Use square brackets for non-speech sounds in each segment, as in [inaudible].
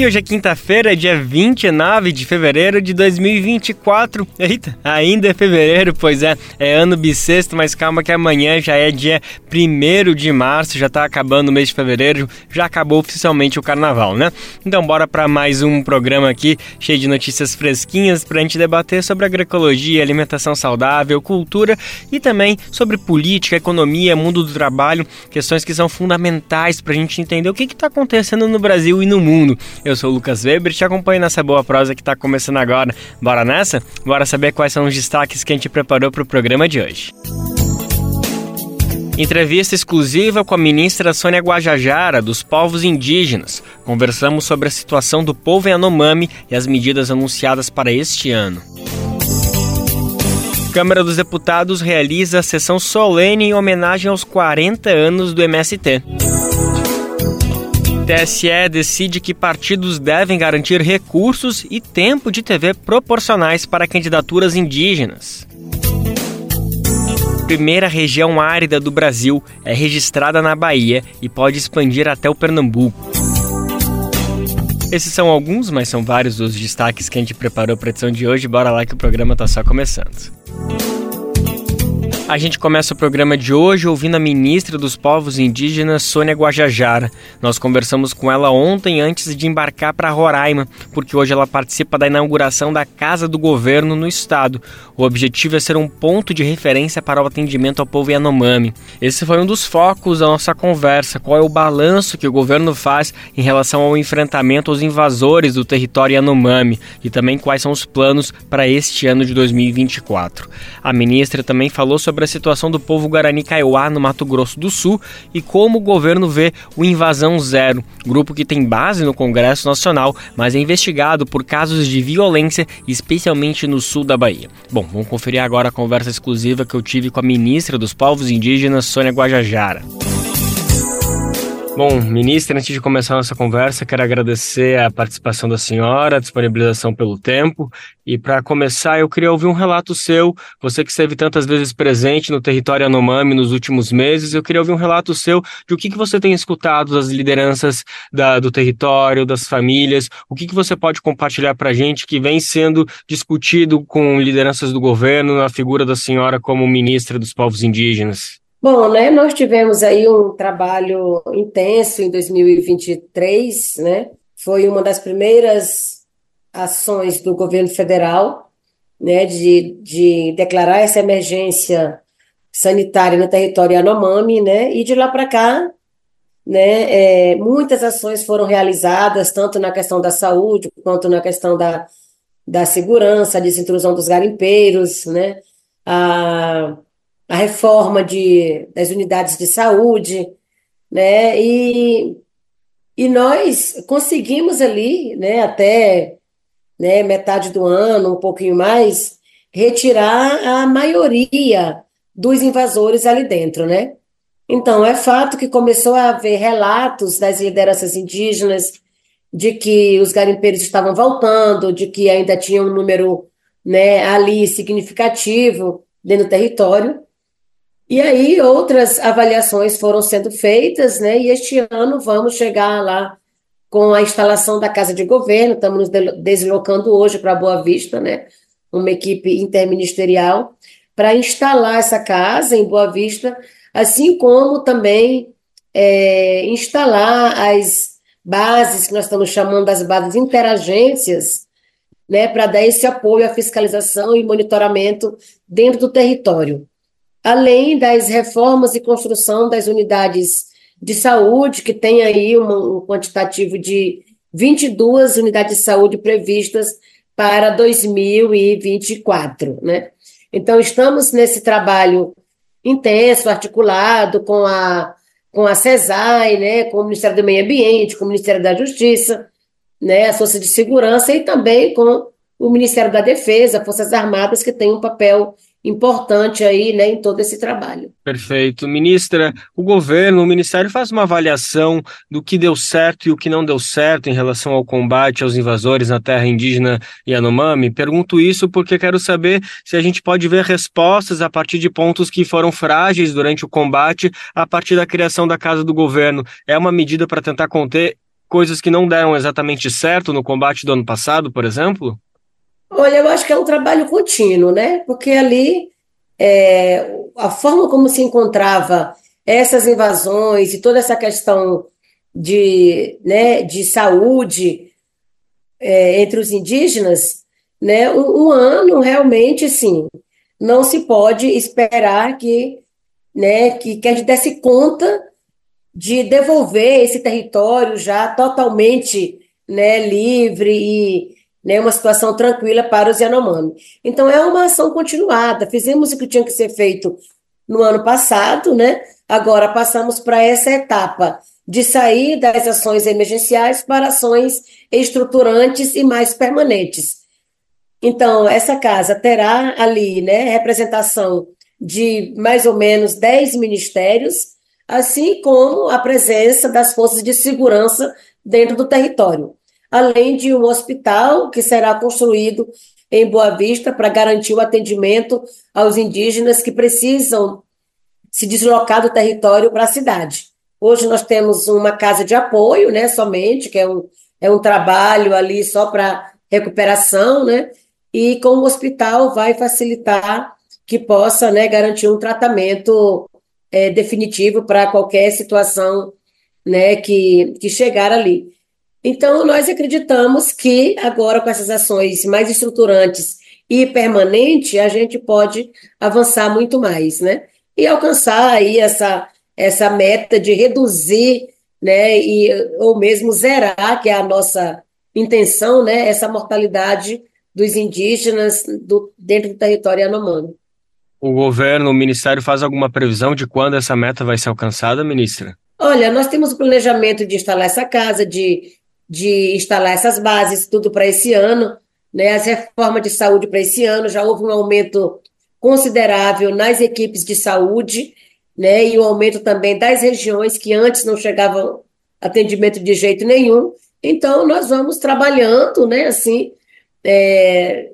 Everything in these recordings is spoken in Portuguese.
E hoje é quinta-feira, dia 29 de fevereiro de 2024. Eita, ainda é fevereiro, pois é, é ano bissexto, mas calma que amanhã já é dia 1 de março, já tá acabando o mês de fevereiro, já acabou oficialmente o carnaval, né? Então bora para mais um programa aqui, cheio de notícias fresquinhas pra gente debater sobre agroecologia, alimentação saudável, cultura e também sobre política, economia, mundo do trabalho, questões que são fundamentais pra gente entender o que que tá acontecendo no Brasil e no mundo. Eu sou o Lucas Weber te acompanho nessa boa prosa que está começando agora. Bora nessa? Bora saber quais são os destaques que a gente preparou para o programa de hoje. Entrevista exclusiva com a ministra Sônia Guajajara, dos povos indígenas. Conversamos sobre a situação do povo Yanomami e as medidas anunciadas para este ano. Câmara dos Deputados realiza a sessão solene em homenagem aos 40 anos do MST. TSE decide que partidos devem garantir recursos e tempo de TV proporcionais para candidaturas indígenas. Primeira região árida do Brasil é registrada na Bahia e pode expandir até o Pernambuco. Esses são alguns, mas são vários os destaques que a gente preparou para a edição de hoje. Bora lá que o programa está só começando. A gente começa o programa de hoje ouvindo a ministra dos Povos Indígenas, Sônia Guajajara. Nós conversamos com ela ontem antes de embarcar para Roraima, porque hoje ela participa da inauguração da Casa do Governo no estado. O objetivo é ser um ponto de referência para o atendimento ao povo Yanomami. Esse foi um dos focos da nossa conversa. Qual é o balanço que o governo faz em relação ao enfrentamento aos invasores do território Yanomami e também quais são os planos para este ano de 2024. A ministra também falou sobre sobre a situação do povo Guarani Kaiowá no Mato Grosso do Sul e como o governo vê o Invasão Zero, grupo que tem base no Congresso Nacional, mas é investigado por casos de violência, especialmente no sul da Bahia. Bom, vamos conferir agora a conversa exclusiva que eu tive com a ministra dos Povos Indígenas, Sônia Guajajara. Bom, ministra, antes de começar a nossa conversa, quero agradecer a participação da senhora, a disponibilização pelo tempo. E para começar, eu queria ouvir um relato seu, você que esteve tantas vezes presente no território Anomami nos últimos meses, eu queria ouvir um relato seu de o que, que você tem escutado das lideranças da, do território, das famílias, o que, que você pode compartilhar para a gente que vem sendo discutido com lideranças do governo na figura da senhora como ministra dos povos indígenas. Bom, né, nós tivemos aí um trabalho intenso em 2023, né? Foi uma das primeiras ações do governo federal, né, de, de declarar essa emergência sanitária no território Yanomami, né? E de lá para cá, né, é, muitas ações foram realizadas, tanto na questão da saúde quanto na questão da, da segurança, a desintrusão dos garimpeiros, né? A, a reforma de, das unidades de saúde, né? E, e nós conseguimos ali, né, até né, metade do ano, um pouquinho mais, retirar a maioria dos invasores ali dentro, né? Então, é fato que começou a haver relatos das lideranças indígenas de que os garimpeiros estavam voltando, de que ainda tinha um número né, ali significativo dentro do território, e aí outras avaliações foram sendo feitas, né? E este ano vamos chegar lá com a instalação da Casa de Governo, estamos nos deslocando hoje para Boa Vista, né? Uma equipe interministerial para instalar essa casa em Boa Vista, assim como também é, instalar as bases que nós estamos chamando das bases interagências, né, para dar esse apoio à fiscalização e monitoramento dentro do território além das reformas e construção das unidades de saúde, que tem aí um quantitativo de 22 unidades de saúde previstas para 2024, né? Então, estamos nesse trabalho intenso, articulado com a, com a CESAI, né, com o Ministério do Meio Ambiente, com o Ministério da Justiça, né, a Força de Segurança e também com o Ministério da Defesa, Forças Armadas, que tem um papel importante aí, né, em todo esse trabalho. Perfeito. Ministra, o governo, o Ministério faz uma avaliação do que deu certo e o que não deu certo em relação ao combate aos invasores na terra indígena Yanomami? Pergunto isso porque quero saber se a gente pode ver respostas a partir de pontos que foram frágeis durante o combate a partir da criação da Casa do Governo. É uma medida para tentar conter coisas que não deram exatamente certo no combate do ano passado, por exemplo? Olha, eu acho que é um trabalho contínuo, né? Porque ali é, a forma como se encontrava essas invasões e toda essa questão de, né, de saúde é, entre os indígenas, né, um, um, ano realmente, sim, não se pode esperar que, né, que, que a gente desse conta de devolver esse território já totalmente né, livre e né, uma situação tranquila para os Yanomami. Então, é uma ação continuada. Fizemos o que tinha que ser feito no ano passado, né? Agora passamos para essa etapa de sair das ações emergenciais para ações estruturantes e mais permanentes. Então, essa casa terá ali, né, representação de mais ou menos 10 ministérios, assim como a presença das forças de segurança dentro do território além de um hospital que será construído em Boa Vista para garantir o atendimento aos indígenas que precisam se deslocar do território para a cidade. Hoje nós temos uma casa de apoio, né, somente, que é um, é um trabalho ali só para recuperação, né, e com o hospital vai facilitar que possa, né, garantir um tratamento é, definitivo para qualquer situação, né, que, que chegar ali. Então, nós acreditamos que agora, com essas ações mais estruturantes e permanentes, a gente pode avançar muito mais, né? E alcançar aí essa, essa meta de reduzir, né, e, ou mesmo zerar, que é a nossa intenção, né, essa mortalidade dos indígenas do, dentro do território Yanomami. O governo, o ministério faz alguma previsão de quando essa meta vai ser alcançada, ministra? Olha, nós temos o planejamento de instalar essa casa, de de instalar essas bases, tudo para esse ano, né? As reformas de saúde para esse ano, já houve um aumento considerável nas equipes de saúde, né? E o um aumento também das regiões que antes não chegavam atendimento de jeito nenhum. Então, nós vamos trabalhando, né? Assim, é,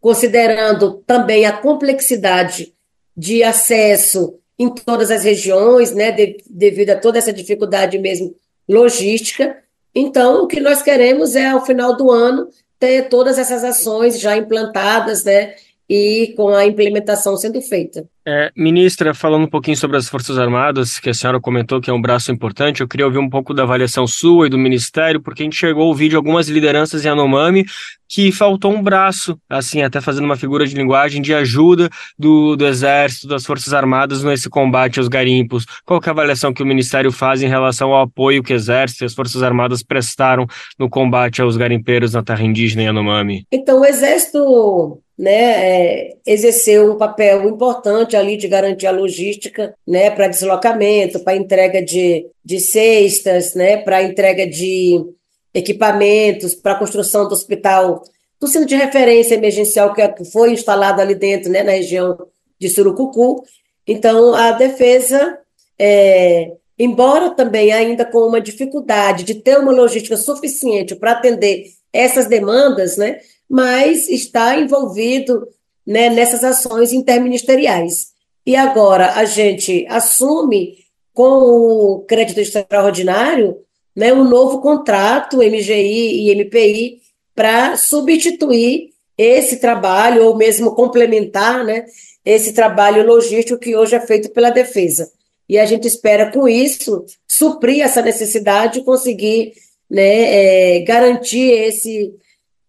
considerando também a complexidade de acesso em todas as regiões, né? De, devido a toda essa dificuldade mesmo logística, então, o que nós queremos é, ao final do ano, ter todas essas ações já implantadas, né? E com a implementação sendo feita. É, ministra, falando um pouquinho sobre as Forças Armadas, que a senhora comentou que é um braço importante, eu queria ouvir um pouco da avaliação sua e do Ministério, porque a gente chegou a ouvir de algumas lideranças em Anomami que faltou um braço, assim, até fazendo uma figura de linguagem de ajuda do, do Exército, das Forças Armadas nesse combate aos garimpos. Qual é a avaliação que o Ministério faz em relação ao apoio que o Exército e as Forças Armadas prestaram no combate aos garimpeiros na terra indígena em Anomami? Então, o Exército né, é, exerceu um papel importante ali de garantir a logística, né, para deslocamento, para entrega de, de cestas, né, para entrega de equipamentos, para a construção do hospital, do centro de referência emergencial que foi instalado ali dentro, né, na região de Surucucu. Então, a defesa, é, embora também ainda com uma dificuldade de ter uma logística suficiente para atender essas demandas, né, mas está envolvido né, nessas ações interministeriais. E agora a gente assume com o crédito extraordinário né, um novo contrato MGI e MPI para substituir esse trabalho ou mesmo complementar né, esse trabalho logístico que hoje é feito pela defesa. E a gente espera, com isso, suprir essa necessidade e conseguir né, é, garantir esse,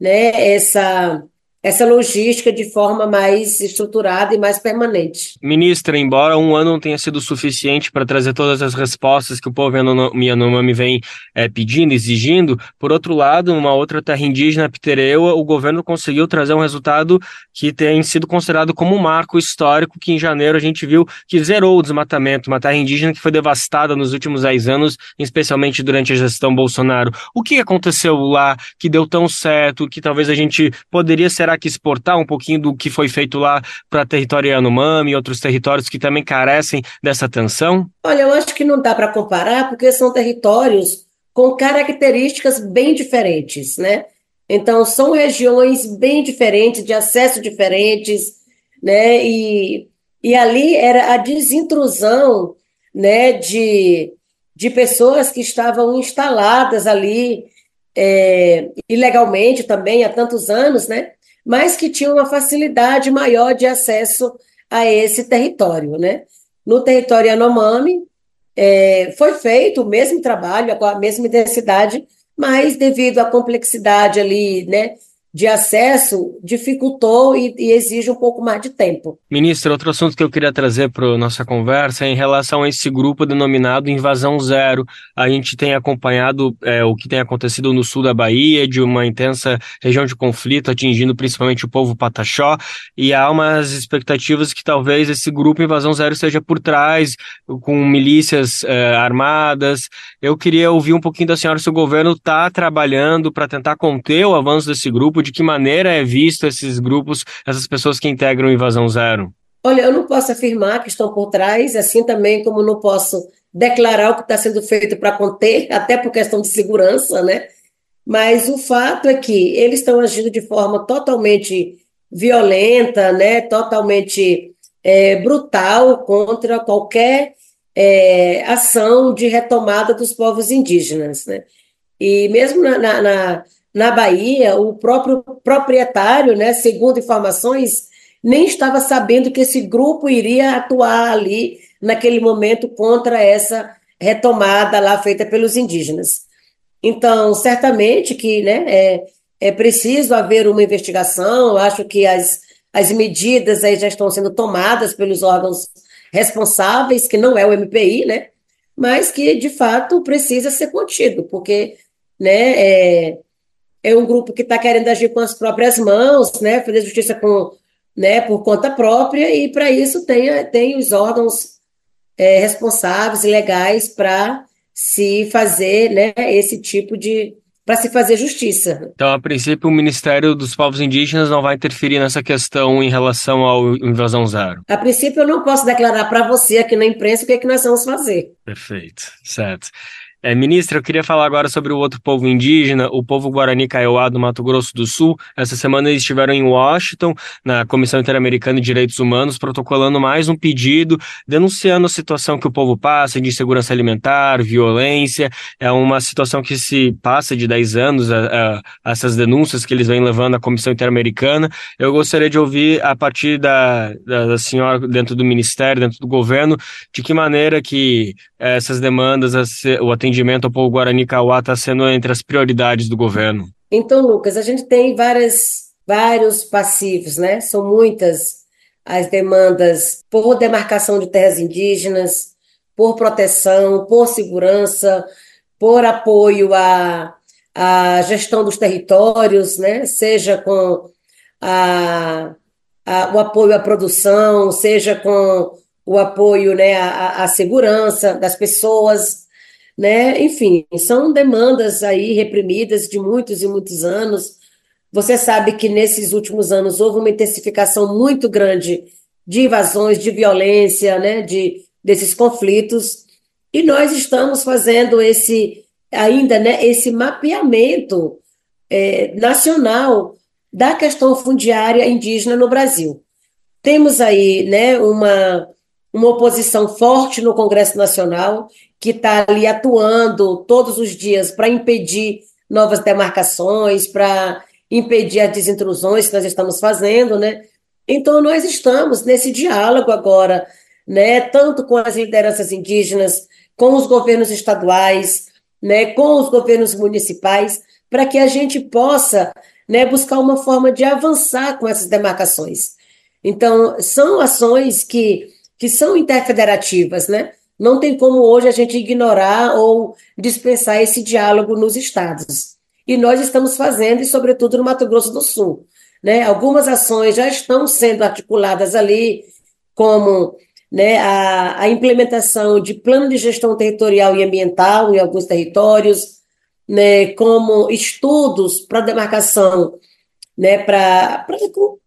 né, essa, essa logística de forma mais estruturada e mais permanente. Ministra, embora um ano não tenha sido suficiente para trazer todas as respostas que o povo Yanomami vem é, pedindo, exigindo, por outro lado, numa outra terra indígena, Pitereua, o governo conseguiu trazer um resultado que tem sido considerado como um marco histórico, que em janeiro a gente viu que zerou o desmatamento, uma terra indígena que foi devastada nos últimos 10 anos, especialmente durante a gestão Bolsonaro. O que aconteceu lá que deu tão certo, que talvez a gente poderia ser que exportar um pouquinho do que foi feito lá para território Yanomami e outros territórios que também carecem dessa atenção? Olha, eu acho que não dá para comparar, porque são territórios com características bem diferentes, né? Então, são regiões bem diferentes, de acesso diferentes, né? E, e ali era a desintrusão, né, de, de pessoas que estavam instaladas ali é, ilegalmente também há tantos anos, né? Mas que tinham uma facilidade maior de acesso a esse território, né? No território Yanomami, é, foi feito o mesmo trabalho, com a mesma intensidade, mas devido à complexidade ali, né, de acesso dificultou e, e, exige um pouco mais de tempo. Ministra, outro assunto que eu queria trazer para nossa conversa é em relação a esse grupo denominado Invasão Zero. A gente tem acompanhado é, o que tem acontecido no sul da Bahia, de uma intensa região de conflito atingindo principalmente o povo pataxó, e há umas expectativas que talvez esse grupo Invasão Zero seja por trás, com milícias é, armadas. Eu queria ouvir um pouquinho da senhora se o governo está trabalhando para tentar conter o avanço desse grupo de que maneira é visto esses grupos, essas pessoas que integram Invasão Zero? Olha, eu não posso afirmar que estão por trás, assim também como não posso declarar o que está sendo feito para conter, [laughs] até por questão de segurança, né? Mas o fato é que eles estão agindo de forma totalmente violenta, né? Totalmente é, brutal contra qualquer é, ação de retomada dos povos indígenas, né? E mesmo na, na, na na Bahia, o próprio proprietário, né, segundo informações, nem estava sabendo que esse grupo iria atuar ali naquele momento contra essa retomada lá feita pelos indígenas. Então, certamente que né, é, é preciso haver uma investigação, acho que as, as medidas aí já estão sendo tomadas pelos órgãos responsáveis, que não é o MPI, né, mas que, de fato, precisa ser contido, porque né, é, é um grupo que está querendo agir com as próprias mãos, né, fazer justiça com, né, por conta própria, e para isso tem, tem os órgãos é, responsáveis e legais para se fazer né, esse tipo de. para se fazer justiça. Então, a princípio, o Ministério dos Povos Indígenas não vai interferir nessa questão em relação ao invasão zero? A princípio, eu não posso declarar para você aqui na imprensa o que, é que nós vamos fazer. Perfeito, certo. É, ministra, eu queria falar agora sobre o outro povo indígena, o povo Guarani Kaiowá do Mato Grosso do Sul. Essa semana eles estiveram em Washington, na Comissão Interamericana de Direitos Humanos, protocolando mais um pedido, denunciando a situação que o povo passa de insegurança alimentar, violência. É uma situação que se passa de 10 anos, a, a, essas denúncias que eles vêm levando à Comissão Interamericana. Eu gostaria de ouvir, a partir da, da, da senhora, dentro do Ministério, dentro do governo, de que maneira que essas demandas, o atendimento ao povo Guarani Kauá está sendo entre as prioridades do governo? Então, Lucas, a gente tem várias, vários passivos, né? São muitas as demandas por demarcação de terras indígenas, por proteção, por segurança, por apoio à, à gestão dos territórios, né? seja com a, a, o apoio à produção, seja com o apoio né, à, à segurança das pessoas, né? Enfim, são demandas aí reprimidas de muitos e muitos anos. Você sabe que nesses últimos anos houve uma intensificação muito grande de invasões, de violência, né? De desses conflitos. E nós estamos fazendo esse ainda, né? Esse mapeamento é, nacional da questão fundiária indígena no Brasil. Temos aí, né? Uma uma oposição forte no Congresso Nacional que está ali atuando todos os dias para impedir novas demarcações, para impedir as desintrusões que nós estamos fazendo, né? Então, nós estamos nesse diálogo agora, né, tanto com as lideranças indígenas, com os governos estaduais, né, com os governos municipais, para que a gente possa né, buscar uma forma de avançar com essas demarcações. Então, são ações que, que são interfederativas, né? Não tem como hoje a gente ignorar ou dispensar esse diálogo nos estados. E nós estamos fazendo, e sobretudo no Mato Grosso do Sul. Né? Algumas ações já estão sendo articuladas ali, como né, a, a implementação de plano de gestão territorial e ambiental em alguns territórios, né, como estudos para demarcação né, para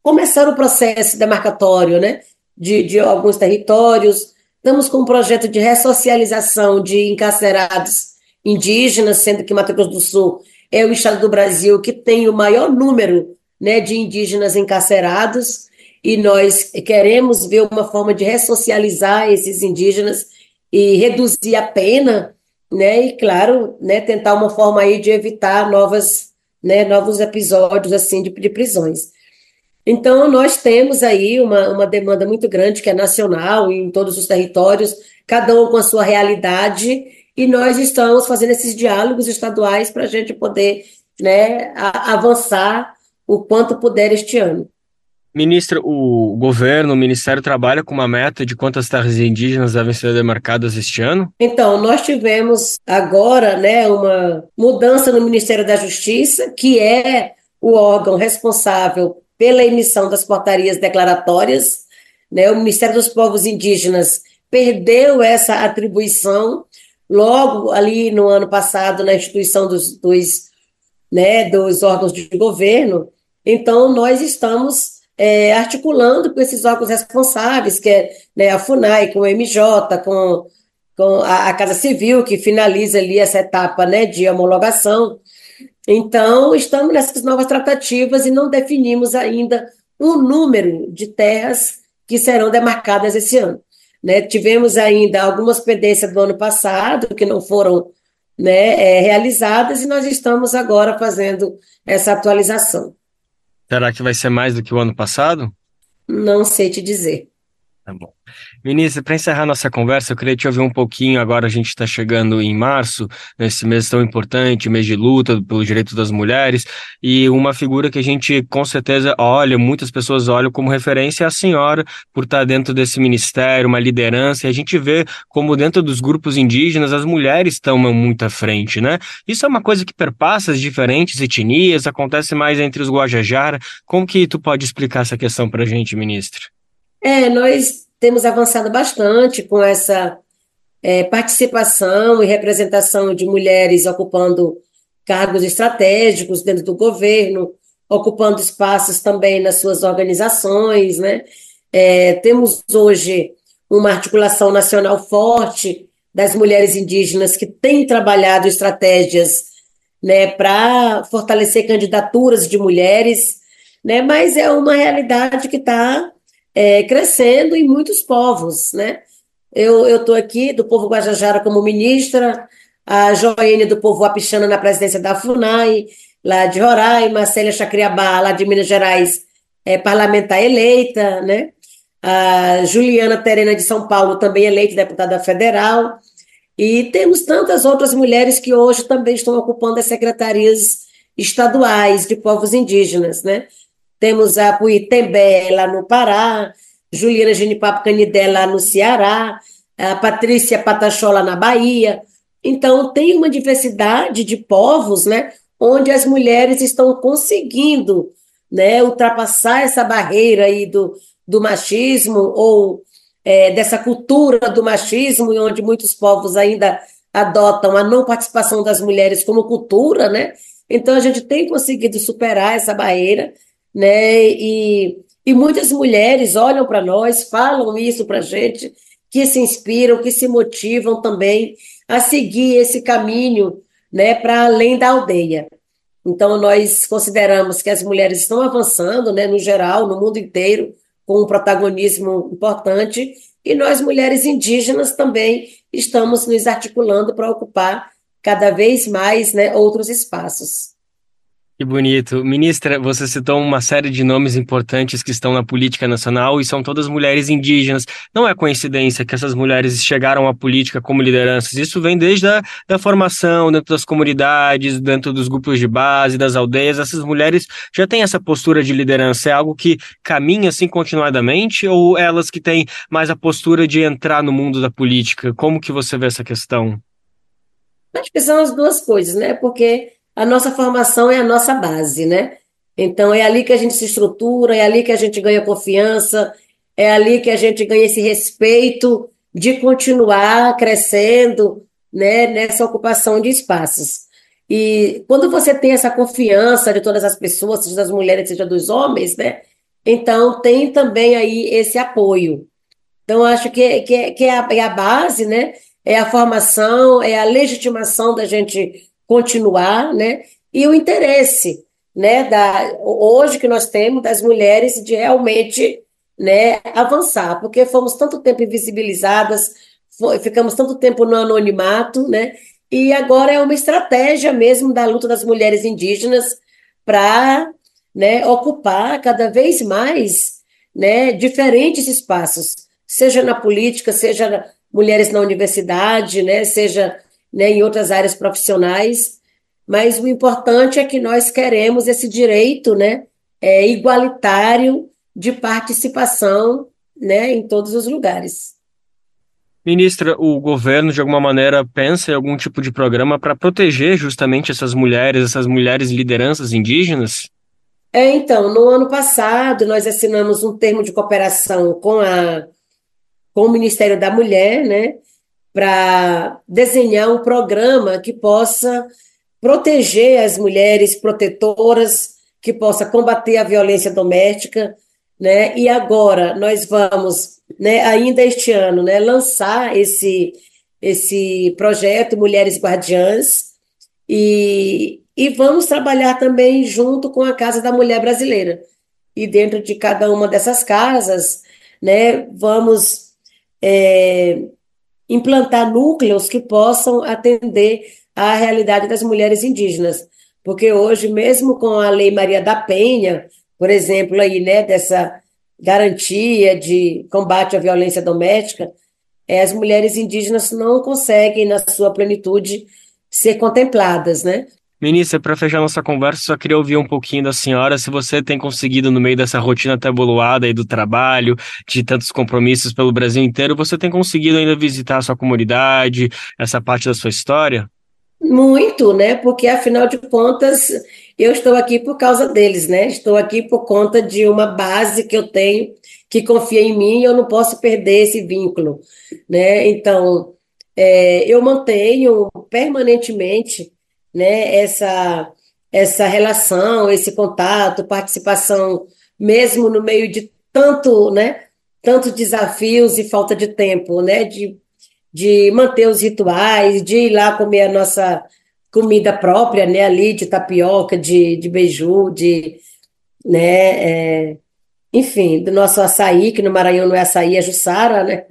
começar o processo demarcatório, né, de, de alguns territórios. Estamos com um projeto de ressocialização de encarcerados indígenas, sendo que Mato Grosso do Sul é o estado do Brasil que tem o maior número né, de indígenas encarcerados, e nós queremos ver uma forma de ressocializar esses indígenas e reduzir a pena, né, e claro, né, tentar uma forma aí de evitar novas, né, novos episódios assim de, de prisões. Então, nós temos aí uma, uma demanda muito grande, que é nacional, em todos os territórios, cada um com a sua realidade, e nós estamos fazendo esses diálogos estaduais para a gente poder né, avançar o quanto puder este ano. Ministro, o governo, o Ministério trabalha com uma meta de quantas terras indígenas devem ser demarcadas este ano? Então, nós tivemos agora né, uma mudança no Ministério da Justiça, que é o órgão responsável pela emissão das portarias declaratórias. Né, o Ministério dos Povos Indígenas perdeu essa atribuição logo ali no ano passado na instituição dos, dos, né, dos órgãos de governo. Então, nós estamos é, articulando com esses órgãos responsáveis, que é né, a FUNAI, com o MJ, com, com a, a, Casa Civil, que finaliza ali essa etapa né, de homologação. Então, estamos nessas novas tratativas e não definimos ainda o número de terras que serão demarcadas esse ano. Né? Tivemos ainda algumas pendências do ano passado que não foram né, é, realizadas e nós estamos agora fazendo essa atualização. Será que vai ser mais do que o ano passado? Não sei te dizer. Tá bom. Ministra, para encerrar nossa conversa, eu queria te ouvir um pouquinho. Agora a gente está chegando em março, nesse mês tão importante, mês de luta pelos direitos das mulheres, e uma figura que a gente com certeza olha, muitas pessoas olham como referência é a senhora, por estar tá dentro desse ministério, uma liderança, e a gente vê como dentro dos grupos indígenas as mulheres estão muito à frente, né? Isso é uma coisa que perpassa as diferentes etnias, acontece mais entre os Guajajara. Como que tu pode explicar essa questão para a gente, ministra? É, nós temos avançado bastante com essa é, participação e representação de mulheres ocupando cargos estratégicos dentro do governo, ocupando espaços também nas suas organizações, né? É, temos hoje uma articulação nacional forte das mulheres indígenas que têm trabalhado estratégias né, para fortalecer candidaturas de mulheres, né, mas é uma realidade que está é, crescendo em muitos povos, né? Eu estou aqui do povo Guajajara como ministra, a Joênia do povo Apixana na presidência da FUNAI, lá de Roraima, Célia Chacriabá, lá de Minas Gerais, é, parlamentar eleita, né? A Juliana Terena de São Paulo, também eleita deputada federal. E temos tantas outras mulheres que hoje também estão ocupando as secretarias estaduais de povos indígenas, né? Temos a Puitembé lá no Pará, Juliana Genipapo Canidé lá no Ceará, a Patrícia Patachola na Bahia. Então, tem uma diversidade de povos, né, onde as mulheres estão conseguindo né, ultrapassar essa barreira aí do, do machismo ou é, dessa cultura do machismo, onde muitos povos ainda adotam a não participação das mulheres como cultura, né? Então, a gente tem conseguido superar essa barreira né? E, e muitas mulheres olham para nós, falam isso para a gente, que se inspiram, que se motivam também a seguir esse caminho, né, para além da aldeia. Então, nós consideramos que as mulheres estão avançando, né, no geral, no mundo inteiro, com um protagonismo importante, e nós, mulheres indígenas, também estamos nos articulando para ocupar cada vez mais né, outros espaços. Que bonito. Ministra, você citou uma série de nomes importantes que estão na política nacional e são todas mulheres indígenas. Não é coincidência que essas mulheres chegaram à política como lideranças. Isso vem desde a da formação, dentro das comunidades, dentro dos grupos de base, das aldeias. Essas mulheres já têm essa postura de liderança. É algo que caminha assim continuadamente ou elas que têm mais a postura de entrar no mundo da política? Como que você vê essa questão? Acho que são as duas coisas, né? Porque a nossa formação é a nossa base, né? Então é ali que a gente se estrutura, é ali que a gente ganha confiança, é ali que a gente ganha esse respeito de continuar crescendo, né, nessa ocupação de espaços. E quando você tem essa confiança de todas as pessoas, seja das mulheres, seja dos homens, né? Então tem também aí esse apoio. Então acho que, que, que é, a, é a base, né? É a formação, é a legitimação da gente continuar, né? E o interesse, né? Da, hoje que nós temos das mulheres de realmente né, avançar, porque fomos tanto tempo invisibilizadas, ficamos tanto tempo no anonimato, né? E agora é uma estratégia mesmo da luta das mulheres indígenas para né, ocupar cada vez mais né, diferentes espaços, seja na política, seja mulheres na universidade, né, seja né, em outras áreas profissionais. Mas o importante é que nós queremos esse direito né, é, igualitário de participação né, em todos os lugares. Ministra, o governo de alguma maneira pensa em algum tipo de programa para proteger justamente essas mulheres, essas mulheres lideranças indígenas? É, então, no ano passado nós assinamos um termo de cooperação com, a, com o Ministério da Mulher, né, para desenhar um programa que possa proteger as mulheres protetoras, que possa combater a violência doméstica, né? E agora nós vamos, né, ainda este ano, né, lançar esse esse projeto Mulheres Guardiãs e, e vamos trabalhar também junto com a Casa da Mulher Brasileira. E dentro de cada uma dessas casas, né, vamos é, implantar núcleos que possam atender à realidade das mulheres indígenas. Porque hoje, mesmo com a Lei Maria da Penha, por exemplo, aí, né, dessa garantia de combate à violência doméstica, é, as mulheres indígenas não conseguem, na sua plenitude, ser contempladas, né? Ministra, para fechar nossa conversa, só queria ouvir um pouquinho da senhora, se você tem conseguido, no meio dessa rotina tabuluada aí do trabalho, de tantos compromissos pelo Brasil inteiro, você tem conseguido ainda visitar a sua comunidade, essa parte da sua história? Muito, né? Porque afinal de contas, eu estou aqui por causa deles, né? Estou aqui por conta de uma base que eu tenho que confia em mim e eu não posso perder esse vínculo, né? Então, é, eu mantenho permanentemente, né? Essa essa relação, esse contato, participação, mesmo no meio de tanto, né? Tantos desafios e falta de tempo, né? De de manter os rituais, de ir lá comer a nossa comida própria, né, ali de tapioca, de, de beiju, de, né, é, enfim, do nosso açaí, que no Maranhão não é açaí, é jussara, né,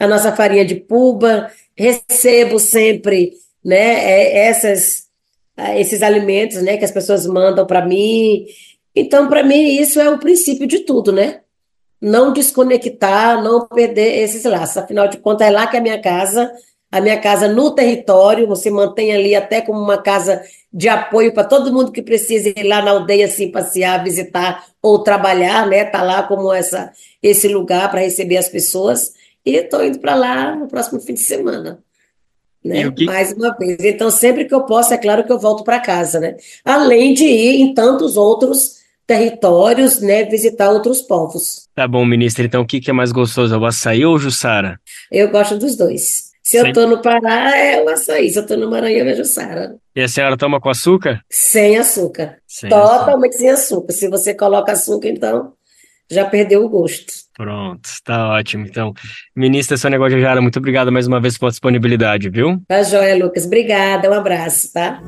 a nossa farinha de puba, recebo sempre, né, é, essas, esses alimentos, né, que as pessoas mandam para mim, então, para mim, isso é o princípio de tudo, né? não desconectar, não perder esses laços. Afinal de contas, é lá que é a minha casa, a minha casa no território, você mantém ali até como uma casa de apoio para todo mundo que precisa ir lá na aldeia assim passear, visitar ou trabalhar, né? Tá lá como essa esse lugar para receber as pessoas e estou indo para lá no próximo fim de semana. Né? Que... Mais uma vez. Então, sempre que eu posso, é claro que eu volto para casa, né? Além de ir em tantos outros territórios, né, visitar outros povos. Tá bom, ministra. Então, o que, que é mais gostoso, o açaí ou o jussara? Eu gosto dos dois. Se Sem... eu tô no Pará, é o açaí. Se eu tô no Maranhão, é jussara. E a senhora toma com açúcar? Sem açúcar. Sem Totalmente açúcar. sem açúcar. Se você coloca açúcar, então já perdeu o gosto. Pronto, tá ótimo. Então, ministra Sônia Guajajara, muito obrigado mais uma vez pela disponibilidade, viu? Tá joia, Lucas. Obrigada, um abraço, tá?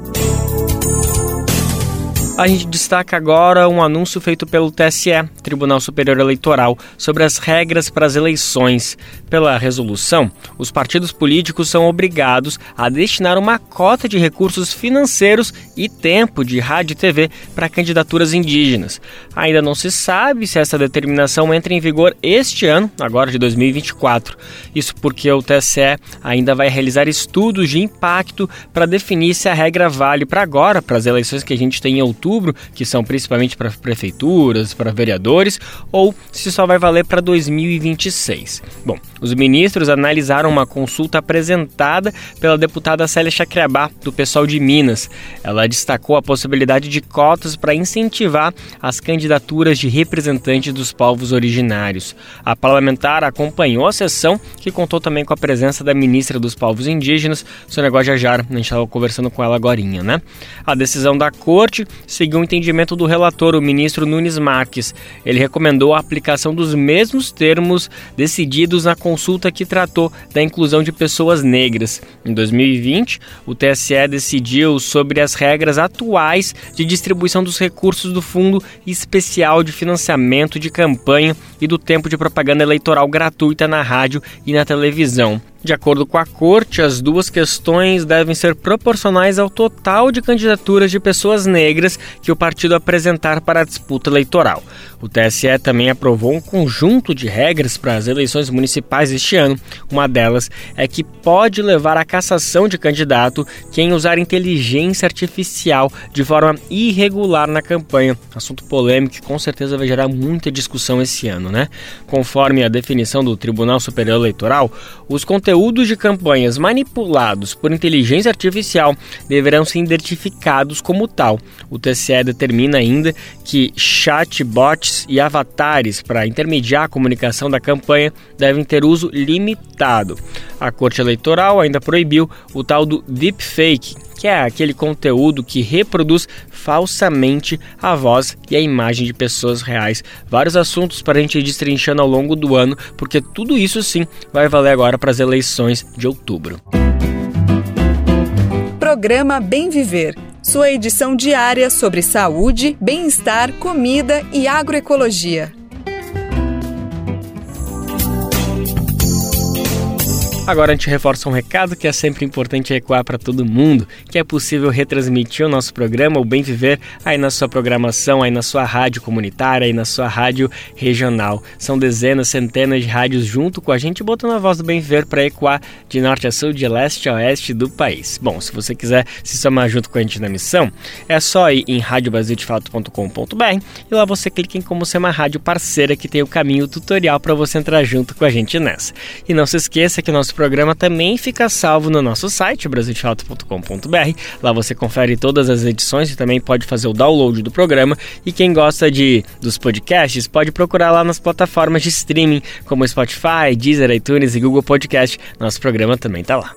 A gente destaca agora um anúncio feito pelo TSE, Tribunal Superior Eleitoral, sobre as regras para as eleições. Pela resolução, os partidos políticos são obrigados a destinar uma cota de recursos financeiros e tempo de rádio e TV para candidaturas indígenas. Ainda não se sabe se essa determinação entra em vigor este ano, agora de 2024. Isso porque o TSE ainda vai realizar estudos de impacto para definir se a regra vale para agora, para as eleições que a gente tem em outubro outubro, que são principalmente para prefeituras, para vereadores ou se só vai valer para 2026. Bom, os ministros analisaram uma consulta apresentada pela deputada Célia Chacriabá, do pessoal de Minas. Ela destacou a possibilidade de cotas para incentivar as candidaturas de representantes dos povos originários. A parlamentar acompanhou a sessão, que contou também com a presença da ministra dos povos indígenas, Sonegó Jajar. A gente estava conversando com ela agora, né? A decisão da corte seguiu o entendimento do relator, o ministro Nunes Marques. Ele recomendou a aplicação dos mesmos termos decididos na consulta que tratou da inclusão de pessoas negras. Em 2020, o TSE decidiu sobre as regras atuais de distribuição dos recursos do Fundo Especial de Financiamento de Campanha e do tempo de propaganda eleitoral gratuita na rádio e na televisão. De acordo com a corte, as duas questões devem ser proporcionais ao total de candidaturas de pessoas negras que o partido apresentar para a disputa eleitoral. O TSE também aprovou um conjunto de regras para as eleições municipais este ano. Uma delas é que pode levar à cassação de candidato quem usar inteligência artificial de forma irregular na campanha. Assunto polêmico que com certeza vai gerar muita discussão esse ano, né? Conforme a definição do Tribunal Superior Eleitoral, os conteúdos de campanhas manipulados por inteligência artificial deverão ser identificados como tal. O TCE determina ainda que chatbots e avatares para intermediar a comunicação da campanha devem ter uso limitado. A Corte Eleitoral ainda proibiu o tal do deepfake, que é aquele conteúdo que reproduz falsamente a voz e a imagem de pessoas reais. Vários assuntos para a gente ir destrinchando ao longo do ano, porque tudo isso sim vai valer agora para as eleições de outubro. Programa Bem Viver. Sua edição diária sobre saúde, bem-estar, comida e agroecologia. Agora a gente reforça um recado que é sempre importante ecoar para todo mundo, que é possível retransmitir o nosso programa, o Bem Viver, aí na sua programação, aí na sua rádio comunitária, aí na sua rádio regional. São dezenas, centenas de rádios junto com a gente, botando a voz do Bem Viver para ecoar de norte a sul, de leste a oeste do país. Bom, se você quiser se somar junto com a gente na missão, é só ir em radiobrasildefato.com.br e lá você clica em como ser uma rádio parceira que tem o caminho tutorial para você entrar junto com a gente nessa. E não se esqueça que o nosso programa também fica salvo no nosso site, brasildefato.com.br. Lá você confere todas as edições e também pode fazer o download do programa. E quem gosta de dos podcasts pode procurar lá nas plataformas de streaming, como Spotify, Deezer, iTunes e Google Podcast. Nosso programa também está lá.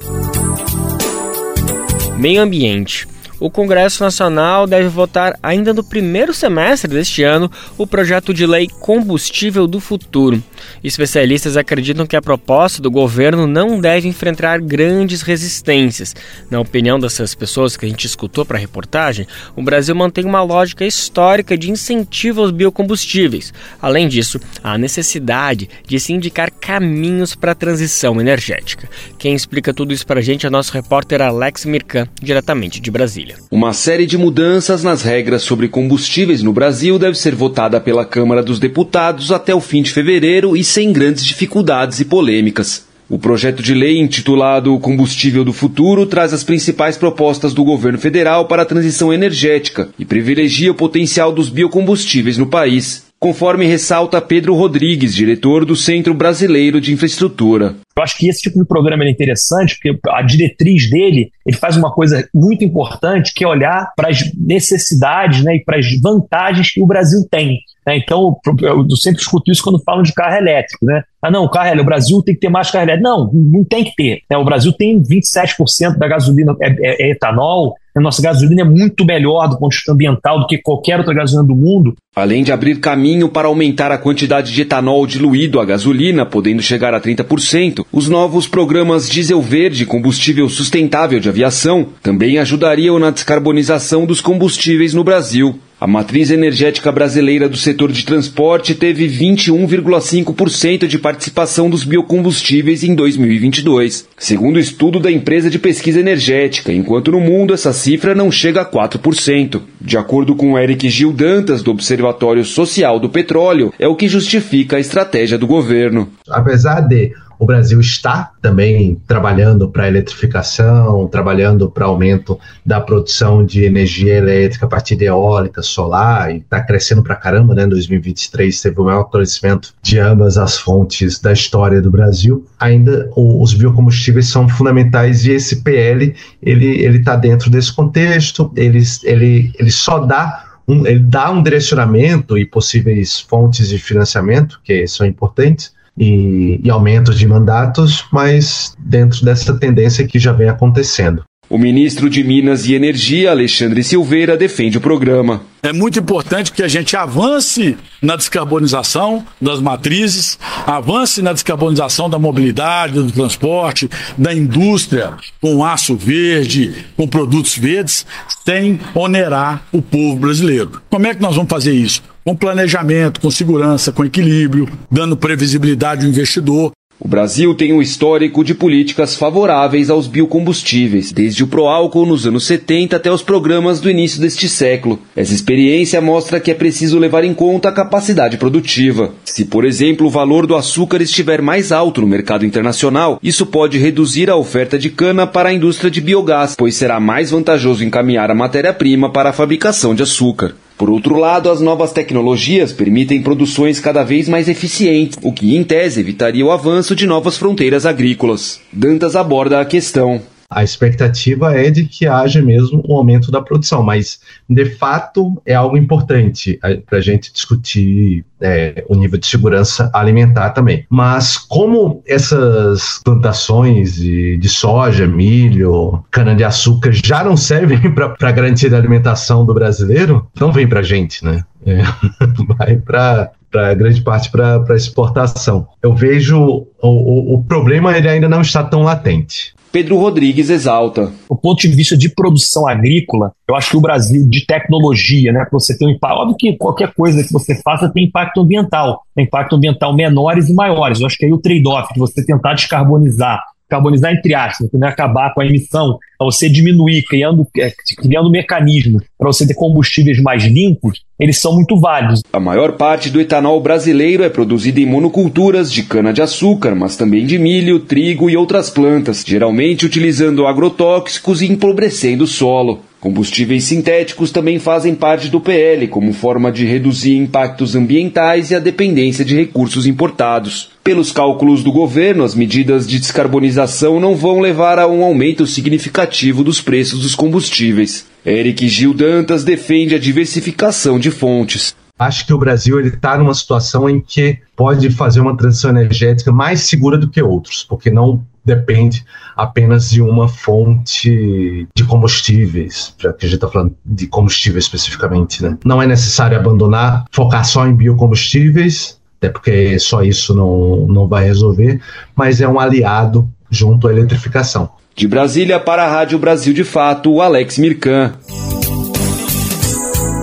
Meio Ambiente o Congresso Nacional deve votar ainda no primeiro semestre deste ano o projeto de lei Combustível do Futuro. Especialistas acreditam que a proposta do governo não deve enfrentar grandes resistências. Na opinião dessas pessoas que a gente escutou para a reportagem, o Brasil mantém uma lógica histórica de incentivo aos biocombustíveis. Além disso, há necessidade de se indicar caminhos para a transição energética. Quem explica tudo isso para a gente é nosso repórter Alex Mirkan, diretamente de Brasília. Brasília. Uma série de mudanças nas regras sobre combustíveis no Brasil deve ser votada pela Câmara dos Deputados até o fim de fevereiro e sem grandes dificuldades e polêmicas. O projeto de lei intitulado Combustível do Futuro traz as principais propostas do governo federal para a transição energética e privilegia o potencial dos biocombustíveis no país conforme ressalta Pedro Rodrigues, diretor do Centro Brasileiro de Infraestrutura. Eu acho que esse tipo de programa é interessante, porque a diretriz dele ele faz uma coisa muito importante, que é olhar para as necessidades né, e para as vantagens que o Brasil tem. Né? Então, eu sempre escuto isso quando falam de carro elétrico. Né? Ah, não, carro elétrico, o Brasil tem que ter mais carro elétrico. Não, não tem que ter. Né? O Brasil tem 27% da gasolina é, é, é etanol, a nossa gasolina é muito melhor do ponto de vista ambiental do que qualquer outra gasolina do mundo. Além de abrir caminho para aumentar a quantidade de etanol diluído à gasolina, podendo chegar a 30%, os novos programas Diesel Verde, combustível sustentável de aviação, também ajudariam na descarbonização dos combustíveis no Brasil. A matriz energética brasileira do setor de transporte teve 21,5% de participação dos biocombustíveis em 2022, segundo o estudo da empresa de pesquisa energética, enquanto no mundo essa cifra não chega a 4%. De acordo com Eric Gil Dantas, do Observatório Social do Petróleo, é o que justifica a estratégia do governo. Apesar de O Brasil está também trabalhando para eletrificação, trabalhando para aumento da produção de energia elétrica a partir de eólica, solar, e está crescendo para caramba, né? Em 2023 teve o maior crescimento de ambas as fontes da história do Brasil. Ainda os biocombustíveis são fundamentais e esse PL ele está dentro desse contexto. Ele, ele, ele só dá um, ele dá um direcionamento e possíveis fontes de financiamento que são importantes e, e aumentos de mandatos, mas dentro dessa tendência que já vem acontecendo. O ministro de Minas e Energia, Alexandre Silveira, defende o programa. É muito importante que a gente avance na descarbonização das matrizes, avance na descarbonização da mobilidade, do transporte, da indústria, com aço verde, com produtos verdes, sem onerar o povo brasileiro. Como é que nós vamos fazer isso? Com planejamento, com segurança, com equilíbrio, dando previsibilidade ao investidor o Brasil tem um histórico de políticas favoráveis aos biocombustíveis, desde o Proálcool nos anos 70 até os programas do início deste século. Essa experiência mostra que é preciso levar em conta a capacidade produtiva. Se, por exemplo, o valor do açúcar estiver mais alto no mercado internacional, isso pode reduzir a oferta de cana para a indústria de biogás, pois será mais vantajoso encaminhar a matéria-prima para a fabricação de açúcar. Por outro lado, as novas tecnologias permitem produções cada vez mais eficientes, o que, em tese, evitaria o avanço de novas fronteiras agrícolas. Dantas aborda a questão. A expectativa é de que haja mesmo um aumento da produção, mas de fato é algo importante para a gente discutir é, o nível de segurança alimentar também. Mas como essas plantações de, de soja, milho, cana-de-açúcar já não servem [laughs] para garantir a alimentação do brasileiro, não vem para a gente, né? É, [laughs] vai para para grande parte para exportação. Eu vejo o, o, o, problema ele ainda não está tão latente. Pedro Rodrigues exalta. Do ponto de vista de produção agrícola, eu acho que o Brasil, de tecnologia, né, você ter um impacto, óbvio que qualquer coisa que você faça tem impacto ambiental, tem impacto ambiental menores e maiores. Eu acho que aí o trade-off de você tentar descarbonizar carbonizar entre aspas, né, acabar com a emissão, para você diminuir, criando, é, criando mecanismos para você ter combustíveis mais limpos, eles são muito válidos. A maior parte do etanol brasileiro é produzido em monoculturas de cana-de-açúcar, mas também de milho, trigo e outras plantas, geralmente utilizando agrotóxicos e empobrecendo o solo. Combustíveis sintéticos também fazem parte do PL como forma de reduzir impactos ambientais e a dependência de recursos importados. Pelos cálculos do governo, as medidas de descarbonização não vão levar a um aumento significativo dos preços dos combustíveis. Eric Gil Dantas defende a diversificação de fontes. Acho que o Brasil está numa situação em que pode fazer uma transição energética mais segura do que outros, porque não depende apenas de uma fonte de combustíveis, já que a gente está falando de combustível especificamente. Né? Não é necessário abandonar, focar só em biocombustíveis, até porque só isso não, não vai resolver, mas é um aliado junto à eletrificação. De Brasília para a Rádio Brasil de Fato, o Alex Mirkan.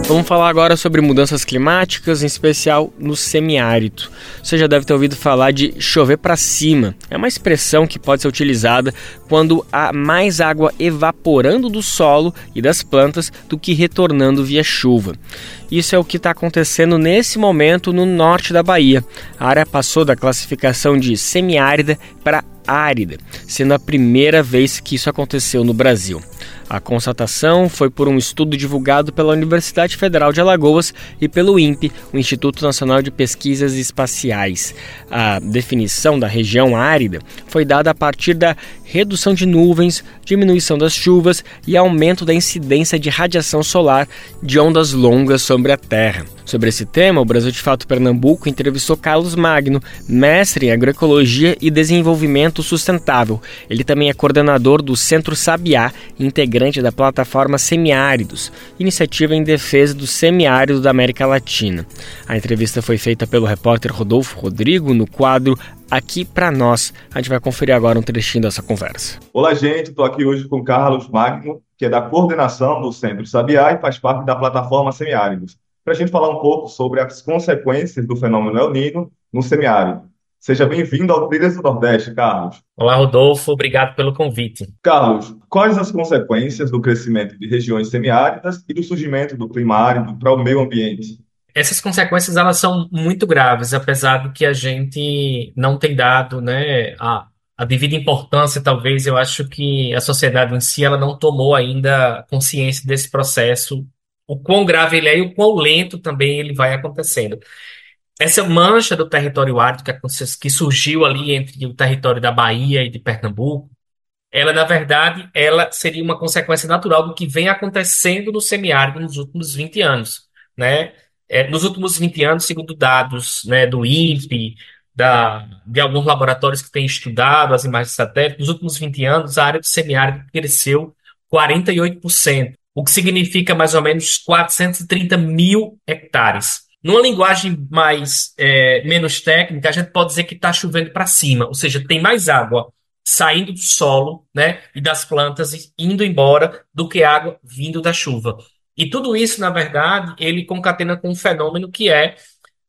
Vamos falar agora sobre mudanças climáticas, em especial no semiárido. Você já deve ter ouvido falar de chover para cima. É uma expressão que pode ser utilizada quando há mais água evaporando do solo e das plantas do que retornando via chuva. Isso é o que está acontecendo nesse momento no norte da Bahia. A área passou da classificação de semiárida para árida, sendo a primeira vez que isso aconteceu no Brasil. A constatação foi por um estudo divulgado pela Universidade Federal de Alagoas e pelo INPE, o Instituto Nacional de Pesquisas Espaciais. A definição da região árida foi dada a partir da redução de nuvens, diminuição das chuvas e aumento da incidência de radiação solar de ondas longas sobre a Terra. Sobre esse tema, o Brasil de Fato Pernambuco entrevistou Carlos Magno, mestre em agroecologia e desenvolvimento sustentável. Ele também é coordenador do Centro Sabiá, integrante da plataforma Semiáridos, iniciativa em defesa do semiárido da América Latina. A entrevista foi feita pelo repórter Rodolfo Rodrigo no quadro aqui para nós. A gente vai conferir agora um trechinho dessa conversa. Olá, gente. Estou aqui hoje com Carlos Magno, que é da coordenação do Centro Sabiá e faz parte da plataforma Semiáridos para a gente falar um pouco sobre as consequências do fenômeno El Nino no semiárido. Seja bem-vindo ao Trilhas do Nordeste, Carlos. Olá, Rodolfo. Obrigado pelo convite. Carlos, quais as consequências do crescimento de regiões semiáridas e do surgimento do clima árido para o meio ambiente? essas consequências elas são muito graves, apesar do que a gente não tem dado, né, a, a devida importância, talvez, eu acho que a sociedade em si ela não tomou ainda consciência desse processo, o quão grave ele é e o quão lento também ele vai acontecendo. Essa mancha do território árido que, que surgiu ali entre o território da Bahia e de Pernambuco, ela, na verdade, ela seria uma consequência natural do que vem acontecendo no semiárido nos últimos 20 anos, né? É, nos últimos 20 anos, segundo dados né, do INPE, da, de alguns laboratórios que têm estudado as imagens de satélite, nos últimos 20 anos, a área do semiárido cresceu 48%, o que significa mais ou menos 430 mil hectares. Numa linguagem mais é, menos técnica, a gente pode dizer que está chovendo para cima, ou seja, tem mais água saindo do solo, né, e das plantas indo embora do que água vindo da chuva. E tudo isso, na verdade, ele concatena com um fenômeno que é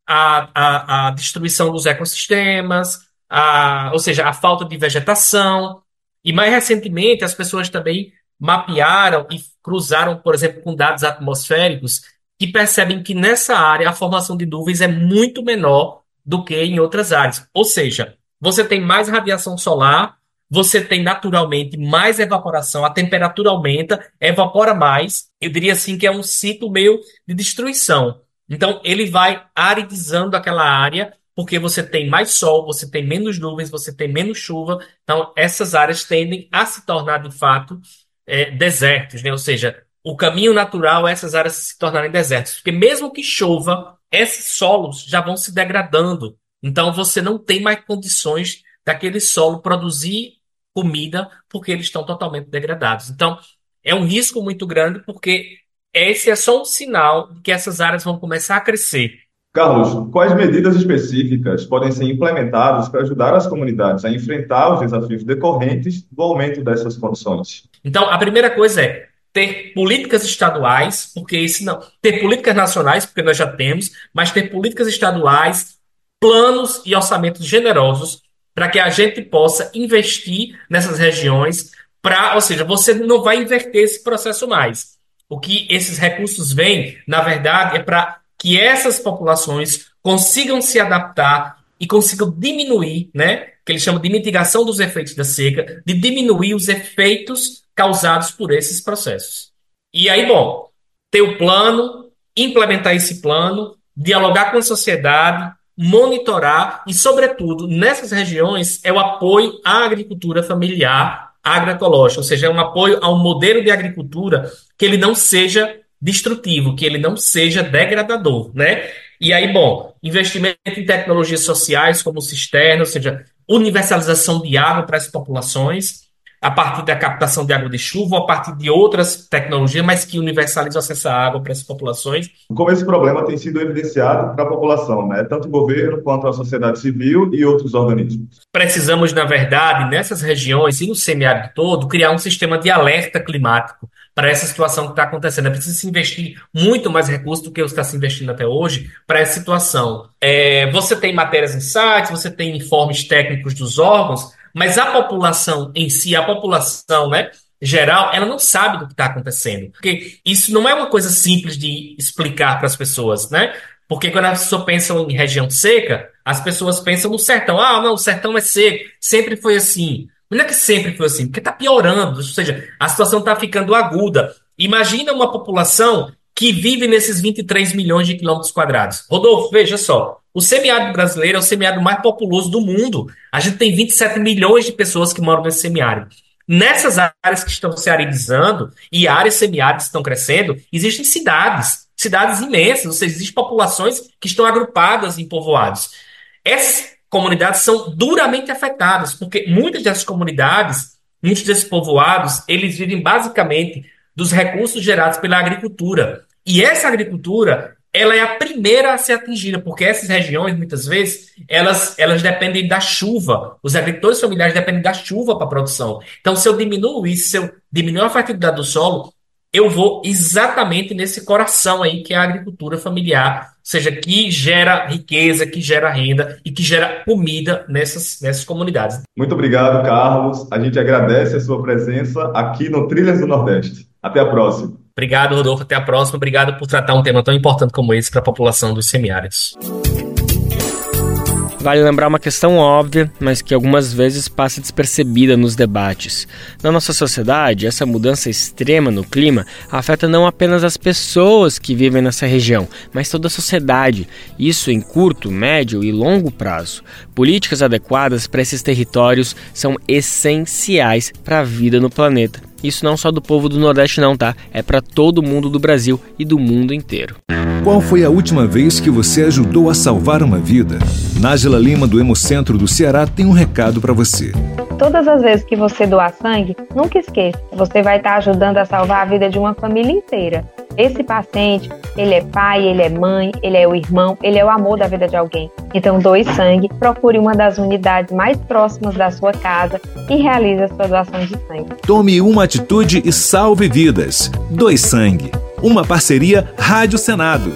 a, a, a destruição dos ecossistemas, a, ou seja, a falta de vegetação. E mais recentemente, as pessoas também mapearam e cruzaram, por exemplo, com dados atmosféricos que percebem que nessa área a formação de nuvens é muito menor do que em outras áreas. Ou seja, você tem mais radiação solar você tem naturalmente mais evaporação, a temperatura aumenta, evapora mais. Eu diria assim que é um ciclo meio de destruição. Então, ele vai aridizando aquela área, porque você tem mais sol, você tem menos nuvens, você tem menos chuva. Então, essas áreas tendem a se tornar, de fato, é, desertos, né? Ou seja, o caminho natural é essas áreas se tornarem desertos. Porque mesmo que chova, esses solos já vão se degradando. Então, você não tem mais condições daquele solo produzir comida porque eles estão totalmente degradados. Então, é um risco muito grande porque esse é só um sinal de que essas áreas vão começar a crescer. Carlos, quais medidas específicas podem ser implementadas para ajudar as comunidades a enfrentar os desafios decorrentes do aumento dessas condições? Então, a primeira coisa é ter políticas estaduais, porque isso não, ter políticas nacionais, porque nós já temos, mas ter políticas estaduais, planos e orçamentos generosos para que a gente possa investir nessas regiões, para, ou seja, você não vai inverter esse processo mais. O que esses recursos vêm, na verdade, é para que essas populações consigam se adaptar e consigam diminuir, né, que eles chamam de mitigação dos efeitos da seca, de diminuir os efeitos causados por esses processos. E aí, bom, ter o plano, implementar esse plano, dialogar com a sociedade, monitorar e, sobretudo, nessas regiões, é o apoio à agricultura familiar agroecológica, ou seja, é um apoio a um modelo de agricultura que ele não seja destrutivo, que ele não seja degradador, né? E aí, bom, investimento em tecnologias sociais como cisterna, ou seja, universalização de água para as populações, a partir da captação de água de chuva ou a partir de outras tecnologias, mas que universalizam acesso à água para essas populações. Como esse problema tem sido evidenciado para a população, né? tanto o governo quanto a sociedade civil e outros organismos. Precisamos, na verdade, nessas regiões e no semiárido todo, criar um sistema de alerta climático para essa situação que está acontecendo. É preciso se investir muito mais recursos do que está se investindo até hoje para essa situação. É, você tem matérias em sites, você tem informes técnicos dos órgãos, mas a população em si, a população, né, geral, ela não sabe do que está acontecendo. Porque isso não é uma coisa simples de explicar para as pessoas, né? Porque quando as pessoas pensam em região seca, as pessoas pensam no sertão. Ah, não, o sertão é seco, sempre foi assim. Não é que sempre foi assim, porque está piorando, ou seja, a situação está ficando aguda. Imagina uma população que vive nesses 23 milhões de quilômetros quadrados. Rodolfo, veja só. O semiárido brasileiro é o semiárido mais populoso do mundo. A gente tem 27 milhões de pessoas que moram nesse semiárido. Nessas áreas que estão se aridizando e áreas semiáridas estão crescendo, existem cidades, cidades imensas, ou seja, existem populações que estão agrupadas em povoados. Essas comunidades são duramente afetadas, porque muitas dessas comunidades, muitos desses povoados, eles vivem basicamente dos recursos gerados pela agricultura. E essa agricultura, ela é a primeira a ser atingida, porque essas regiões, muitas vezes, elas, elas dependem da chuva. Os agricultores familiares dependem da chuva para a produção. Então, se eu diminuo isso, se eu diminuo a fertilidade do solo, eu vou exatamente nesse coração aí, que é a agricultura familiar, ou seja, que gera riqueza, que gera renda e que gera comida nessas, nessas comunidades. Muito obrigado, Carlos. A gente agradece a sua presença aqui no Trilhas do Nordeste. Até a próxima. Obrigado, Rodolfo. Até a próxima. Obrigado por tratar um tema tão importante como esse para a população dos semiáridos. Vale lembrar uma questão óbvia, mas que algumas vezes passa despercebida nos debates. Na nossa sociedade, essa mudança extrema no clima afeta não apenas as pessoas que vivem nessa região, mas toda a sociedade. Isso em curto, médio e longo prazo. Políticas adequadas para esses territórios são essenciais para a vida no planeta. Isso não só do povo do Nordeste não, tá? É para todo mundo do Brasil e do mundo inteiro. Qual foi a última vez que você ajudou a salvar uma vida? Nájila Lima do Hemocentro do Ceará tem um recado para você. Todas as vezes que você doar sangue, nunca esqueça, você vai estar ajudando a salvar a vida de uma família inteira. Esse paciente, ele é pai, ele é mãe, ele é o irmão, ele é o amor da vida de alguém. Então doe sangue, procure uma das unidades mais próximas da sua casa e realize a sua doação de sangue. Tome uma atitude e salve vidas. Doe sangue. Uma parceria Rádio Senado.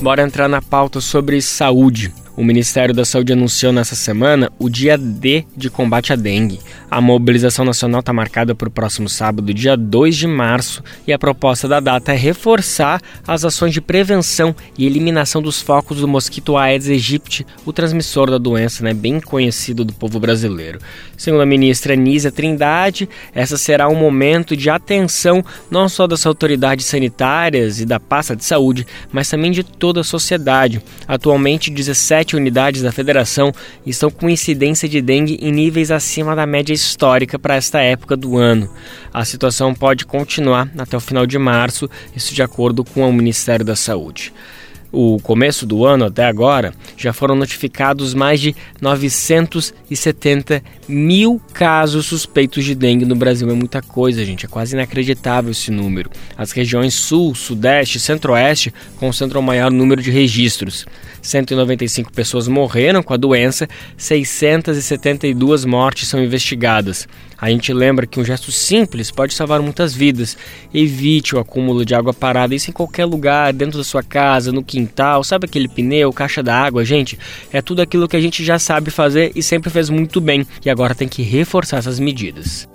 Bora entrar na pauta sobre saúde. O Ministério da Saúde anunciou nessa semana o dia D de combate à dengue. A mobilização nacional está marcada para o próximo sábado, dia 2 de março, e a proposta da data é reforçar as ações de prevenção e eliminação dos focos do mosquito Aedes aegypti, o transmissor da doença, né, bem conhecido do povo brasileiro. Segundo a ministra Nízia Trindade, essa será um momento de atenção não só das autoridades sanitárias e da pasta de saúde, mas também de toda a sociedade. Atualmente, 17 sete unidades da federação estão com incidência de dengue em níveis acima da média histórica para esta época do ano. A situação pode continuar até o final de março, isso de acordo com o Ministério da Saúde o começo do ano até agora, já foram notificados mais de 970 mil casos suspeitos de dengue no Brasil. É muita coisa, gente. É quase inacreditável esse número. As regiões Sul, Sudeste e Centro-Oeste concentram o maior número de registros. 195 pessoas morreram com a doença, 672 mortes são investigadas. A gente lembra que um gesto simples pode salvar muitas vidas. Evite o acúmulo de água parada, isso em qualquer lugar, dentro da sua casa, no quintal, sabe aquele pneu, caixa d'água, gente? É tudo aquilo que a gente já sabe fazer e sempre fez muito bem, e agora tem que reforçar essas medidas.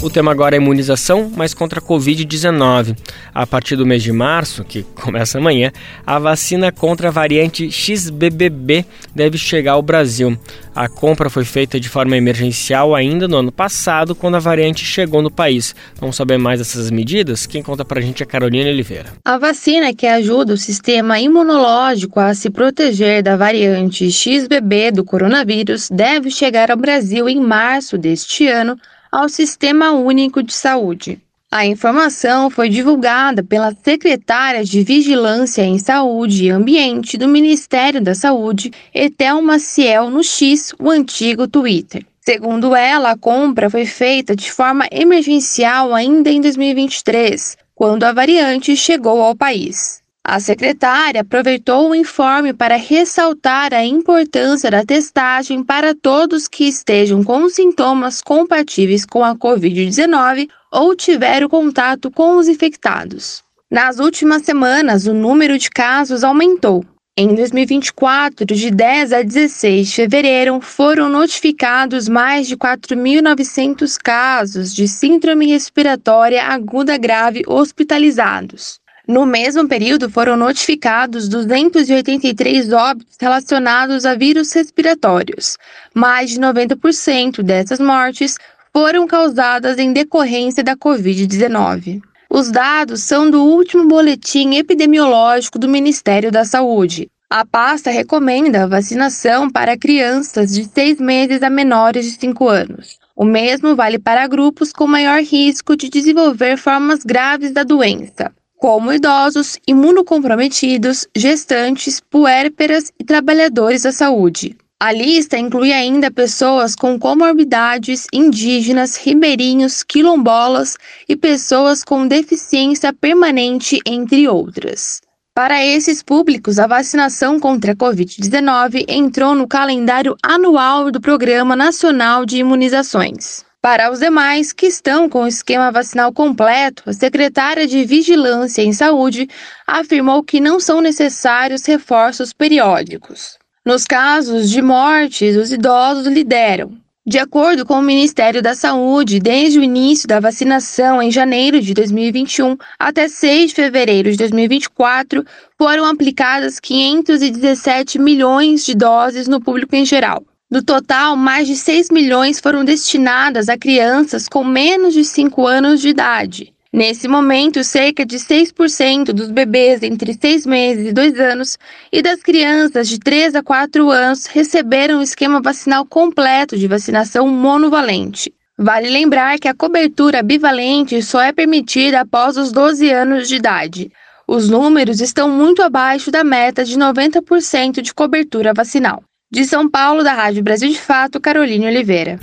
O tema agora é imunização, mas contra a Covid-19. A partir do mês de março, que [laughs] começa amanhã, a vacina contra a variante XBBB deve chegar ao Brasil. A compra foi feita de forma emergencial ainda no ano passado, quando a variante chegou no país. Vamos saber mais dessas medidas? Quem conta pra gente é Carolina Oliveira. A vacina que ajuda o sistema imunológico a se proteger da variante XBB do coronavírus deve chegar ao Brasil em março deste ano ao Sistema Único de Saúde. A informação foi divulgada pela secretária de Vigilância em Saúde e Ambiente do Ministério da Saúde, Etel Maciel, no X, o antigo Twitter. Segundo ela, a compra foi feita de forma emergencial ainda em 2023, quando a variante chegou ao país. A secretária aproveitou o informe para ressaltar a importância da testagem para todos que estejam com sintomas compatíveis com a Covid-19 ou tiveram contato com os infectados. Nas últimas semanas, o número de casos aumentou. Em 2024, de 10 a 16 de fevereiro, foram notificados mais de 4.900 casos de síndrome respiratória aguda grave hospitalizados. No mesmo período, foram notificados 283 óbitos relacionados a vírus respiratórios. Mais de 90% dessas mortes foram causadas em decorrência da Covid-19. Os dados são do último boletim epidemiológico do Ministério da Saúde. A pasta recomenda a vacinação para crianças de 6 meses a menores de 5 anos. O mesmo vale para grupos com maior risco de desenvolver formas graves da doença como idosos, imunocomprometidos, gestantes, puérperas e trabalhadores da saúde. A lista inclui ainda pessoas com comorbidades, indígenas, ribeirinhos, quilombolas e pessoas com deficiência permanente, entre outras. Para esses públicos, a vacinação contra a Covid-19 entrou no calendário anual do Programa Nacional de Imunizações. Para os demais que estão com o esquema vacinal completo, a secretária de Vigilância em Saúde afirmou que não são necessários reforços periódicos. Nos casos de mortes, os idosos lideram. De acordo com o Ministério da Saúde, desde o início da vacinação em janeiro de 2021 até 6 de fevereiro de 2024, foram aplicadas 517 milhões de doses no público em geral. No total, mais de 6 milhões foram destinadas a crianças com menos de 5 anos de idade. Nesse momento, cerca de 6% dos bebês entre 6 meses e 2 anos e das crianças de 3 a 4 anos receberam o esquema vacinal completo de vacinação monovalente. Vale lembrar que a cobertura bivalente só é permitida após os 12 anos de idade. Os números estão muito abaixo da meta de 90% de cobertura vacinal. De São Paulo, da Rádio Brasil de Fato, Caroline Oliveira.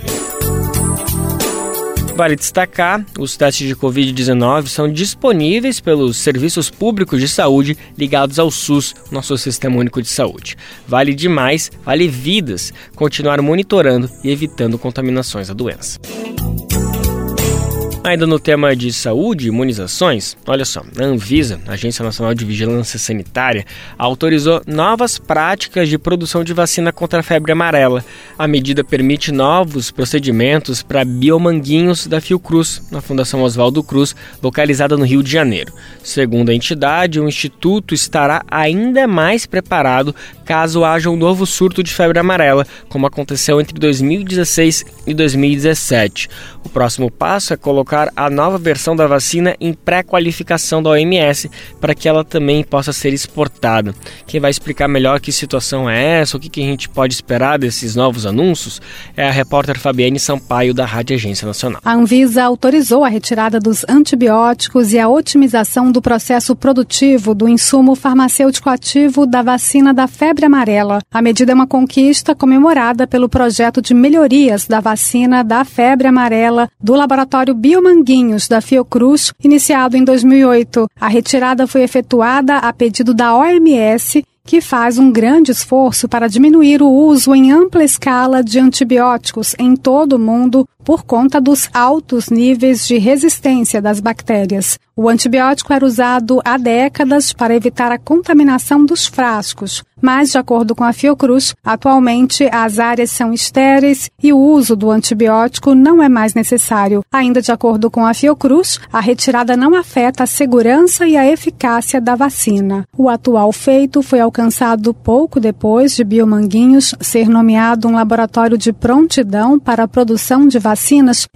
Vale destacar, os testes de Covid-19 são disponíveis pelos serviços públicos de saúde ligados ao SUS, nosso Sistema Único de Saúde. Vale demais, vale vidas, continuar monitorando e evitando contaminações da doença. Ainda no tema de saúde e imunizações, olha só, a Anvisa, Agência Nacional de Vigilância Sanitária, autorizou novas práticas de produção de vacina contra a febre amarela. A medida permite novos procedimentos para biomanguinhos da Fiocruz, na Fundação Oswaldo Cruz, localizada no Rio de Janeiro. Segundo a entidade, o instituto estará ainda mais preparado caso haja um novo surto de febre amarela, como aconteceu entre 2016 e 2017. O próximo passo é colocar a nova versão da vacina em pré-qualificação da OMS para que ela também possa ser exportada. Quem vai explicar melhor que situação é essa, o que, a gente pode esperar desses novos anúncios, é a repórter Fabiane Sampaio, da Rádio Agência Nacional. A Anvisa autorizou a retirada dos antibióticos e a otimização do processo produtivo do insumo farmacêutico ativo da vacina da febre amarela. A medida é uma conquista comemorada pelo projeto de melhorias da vacina da febre amarela do laboratório Biomanguinhos da Fiocruz, iniciado em 2008. A retirada foi efetuada a pedido da OMS que faz um grande esforço para diminuir o uso em ampla escala de antibióticos em todo o mundo por conta dos altos níveis de resistência das bactérias. O antibiótico era usado há décadas para evitar a contaminação dos frascos, mas, de acordo com a Fiocruz, atualmente as áreas são estéreis e o uso do antibiótico não é mais necessário. Ainda de acordo com a Fiocruz, a retirada não afeta a segurança e a eficácia da vacina. O atual feito foi alcançado pouco depois de Biomanguinhos ser nomeado um laboratório de prontidão para a produção de vacinas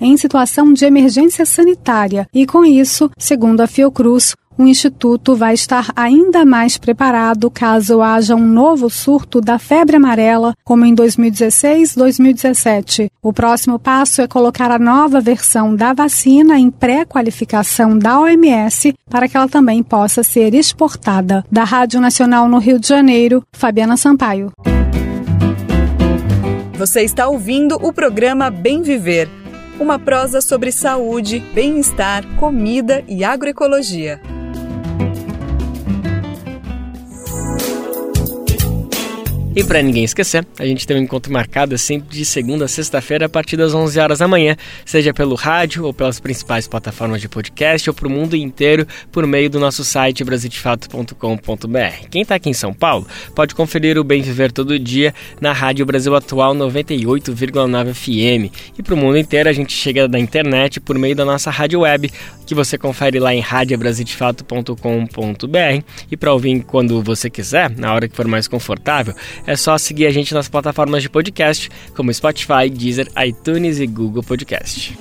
em situação de emergência sanitária e, com isso, segundo Segundo a Fiocruz, o Instituto vai estar ainda mais preparado caso haja um novo surto da febre amarela, como em 2016-2017. O próximo passo é colocar a nova versão da vacina em pré-qualificação da OMS para que ela também possa ser exportada. Da Rádio Nacional no Rio de Janeiro, Fabiana Sampaio. Você está ouvindo o programa Bem Viver uma prosa sobre saúde, bem-estar, comida e agroecologia. E para ninguém esquecer, a gente tem um encontro marcado sempre de segunda a sexta-feira a partir das 11 horas da manhã, seja pelo rádio ou pelas principais plataformas de podcast ou para o mundo inteiro por meio do nosso site brasildefato.com.br. Quem está aqui em São Paulo pode conferir o Bem Viver todo dia na Rádio Brasil Atual 98,9 FM. E para o mundo inteiro a gente chega da internet por meio da nossa rádio web, que você confere lá em radiobrasildefato.com.br e para ouvir quando você quiser, na hora que for mais confortável, é só seguir a gente nas plataformas de podcast, como Spotify, Deezer, iTunes e Google Podcast.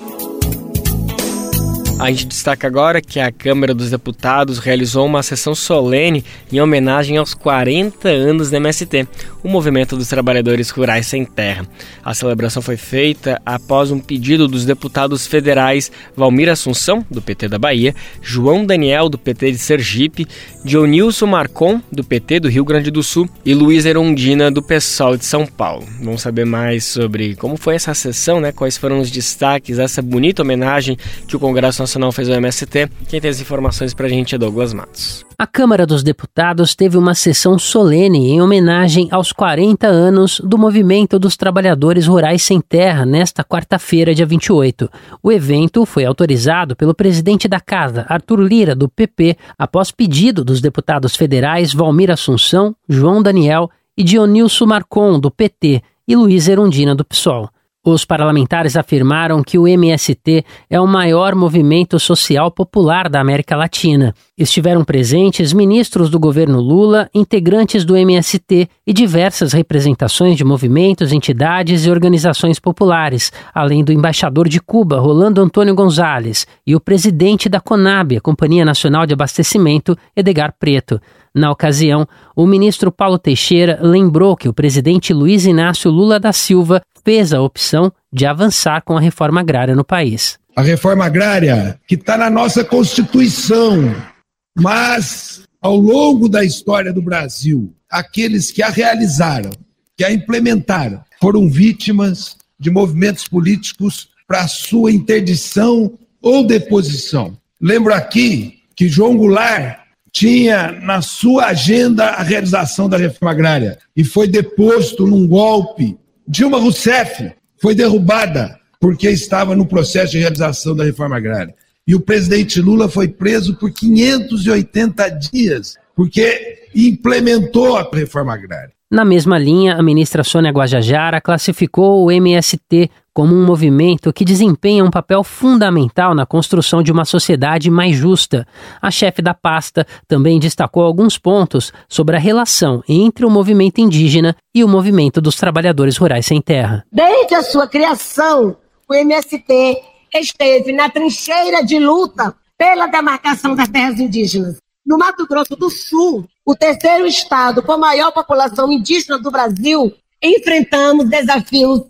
A gente destaca agora que a Câmara dos Deputados realizou uma sessão solene em homenagem aos 40 anos do MST, o Movimento dos Trabalhadores Rurais Sem Terra. A celebração foi feita após um pedido dos deputados federais Valmir Assunção, do PT da Bahia, João Daniel, do PT de Sergipe, Dionilson Marcon, do PT do Rio Grande do Sul e Luiz Erondina, do PSOL de São Paulo. Vamos saber mais sobre como foi essa sessão, né? quais foram os destaques dessa bonita homenagem que o Congresso Nacional fez ao MST. Quem tem as informações para a gente é Douglas Matos. A Câmara dos Deputados teve uma sessão solene em homenagem aos 40 anos do Movimento dos Trabalhadores Rurais Sem Terra nesta quarta-feira, dia 28. O evento foi autorizado pelo presidente da Casa, Arthur Lira, do PP, após pedido dos deputados federais Valmir Assunção, João Daniel e Dionilson Marcon, do PT, e Luiz Erundina, do PSOL. Os parlamentares afirmaram que o MST é o maior movimento social popular da América Latina. Estiveram presentes ministros do governo Lula, integrantes do MST e diversas representações de movimentos, entidades e organizações populares, além do embaixador de Cuba, Rolando Antônio Gonzalez, e o presidente da CONAB, a Companhia Nacional de Abastecimento, Edgar Preto. Na ocasião, o ministro Paulo Teixeira lembrou que o presidente Luiz Inácio Lula da Silva fez a opção de avançar com a reforma agrária no país. A reforma agrária que está na nossa Constituição, mas ao longo da história do Brasil, aqueles que a realizaram, que a implementaram, foram vítimas de movimentos políticos para sua interdição ou deposição. Lembro aqui que João Goulart tinha na sua agenda a realização da reforma agrária e foi deposto num golpe Dilma Rousseff foi derrubada porque estava no processo de realização da reforma agrária. E o presidente Lula foi preso por 580 dias, porque implementou a reforma agrária. Na mesma linha, a ministra Sônia Guajajara classificou o MST como um movimento que desempenha um papel fundamental na construção de uma sociedade mais justa. A chefe da pasta também destacou alguns pontos sobre a relação entre o movimento indígena e o movimento dos trabalhadores rurais sem terra. Desde a sua criação, o MST esteve na trincheira de luta pela demarcação das terras indígenas. No Mato Grosso do Sul, o terceiro estado com a maior população indígena do Brasil, enfrentamos desafios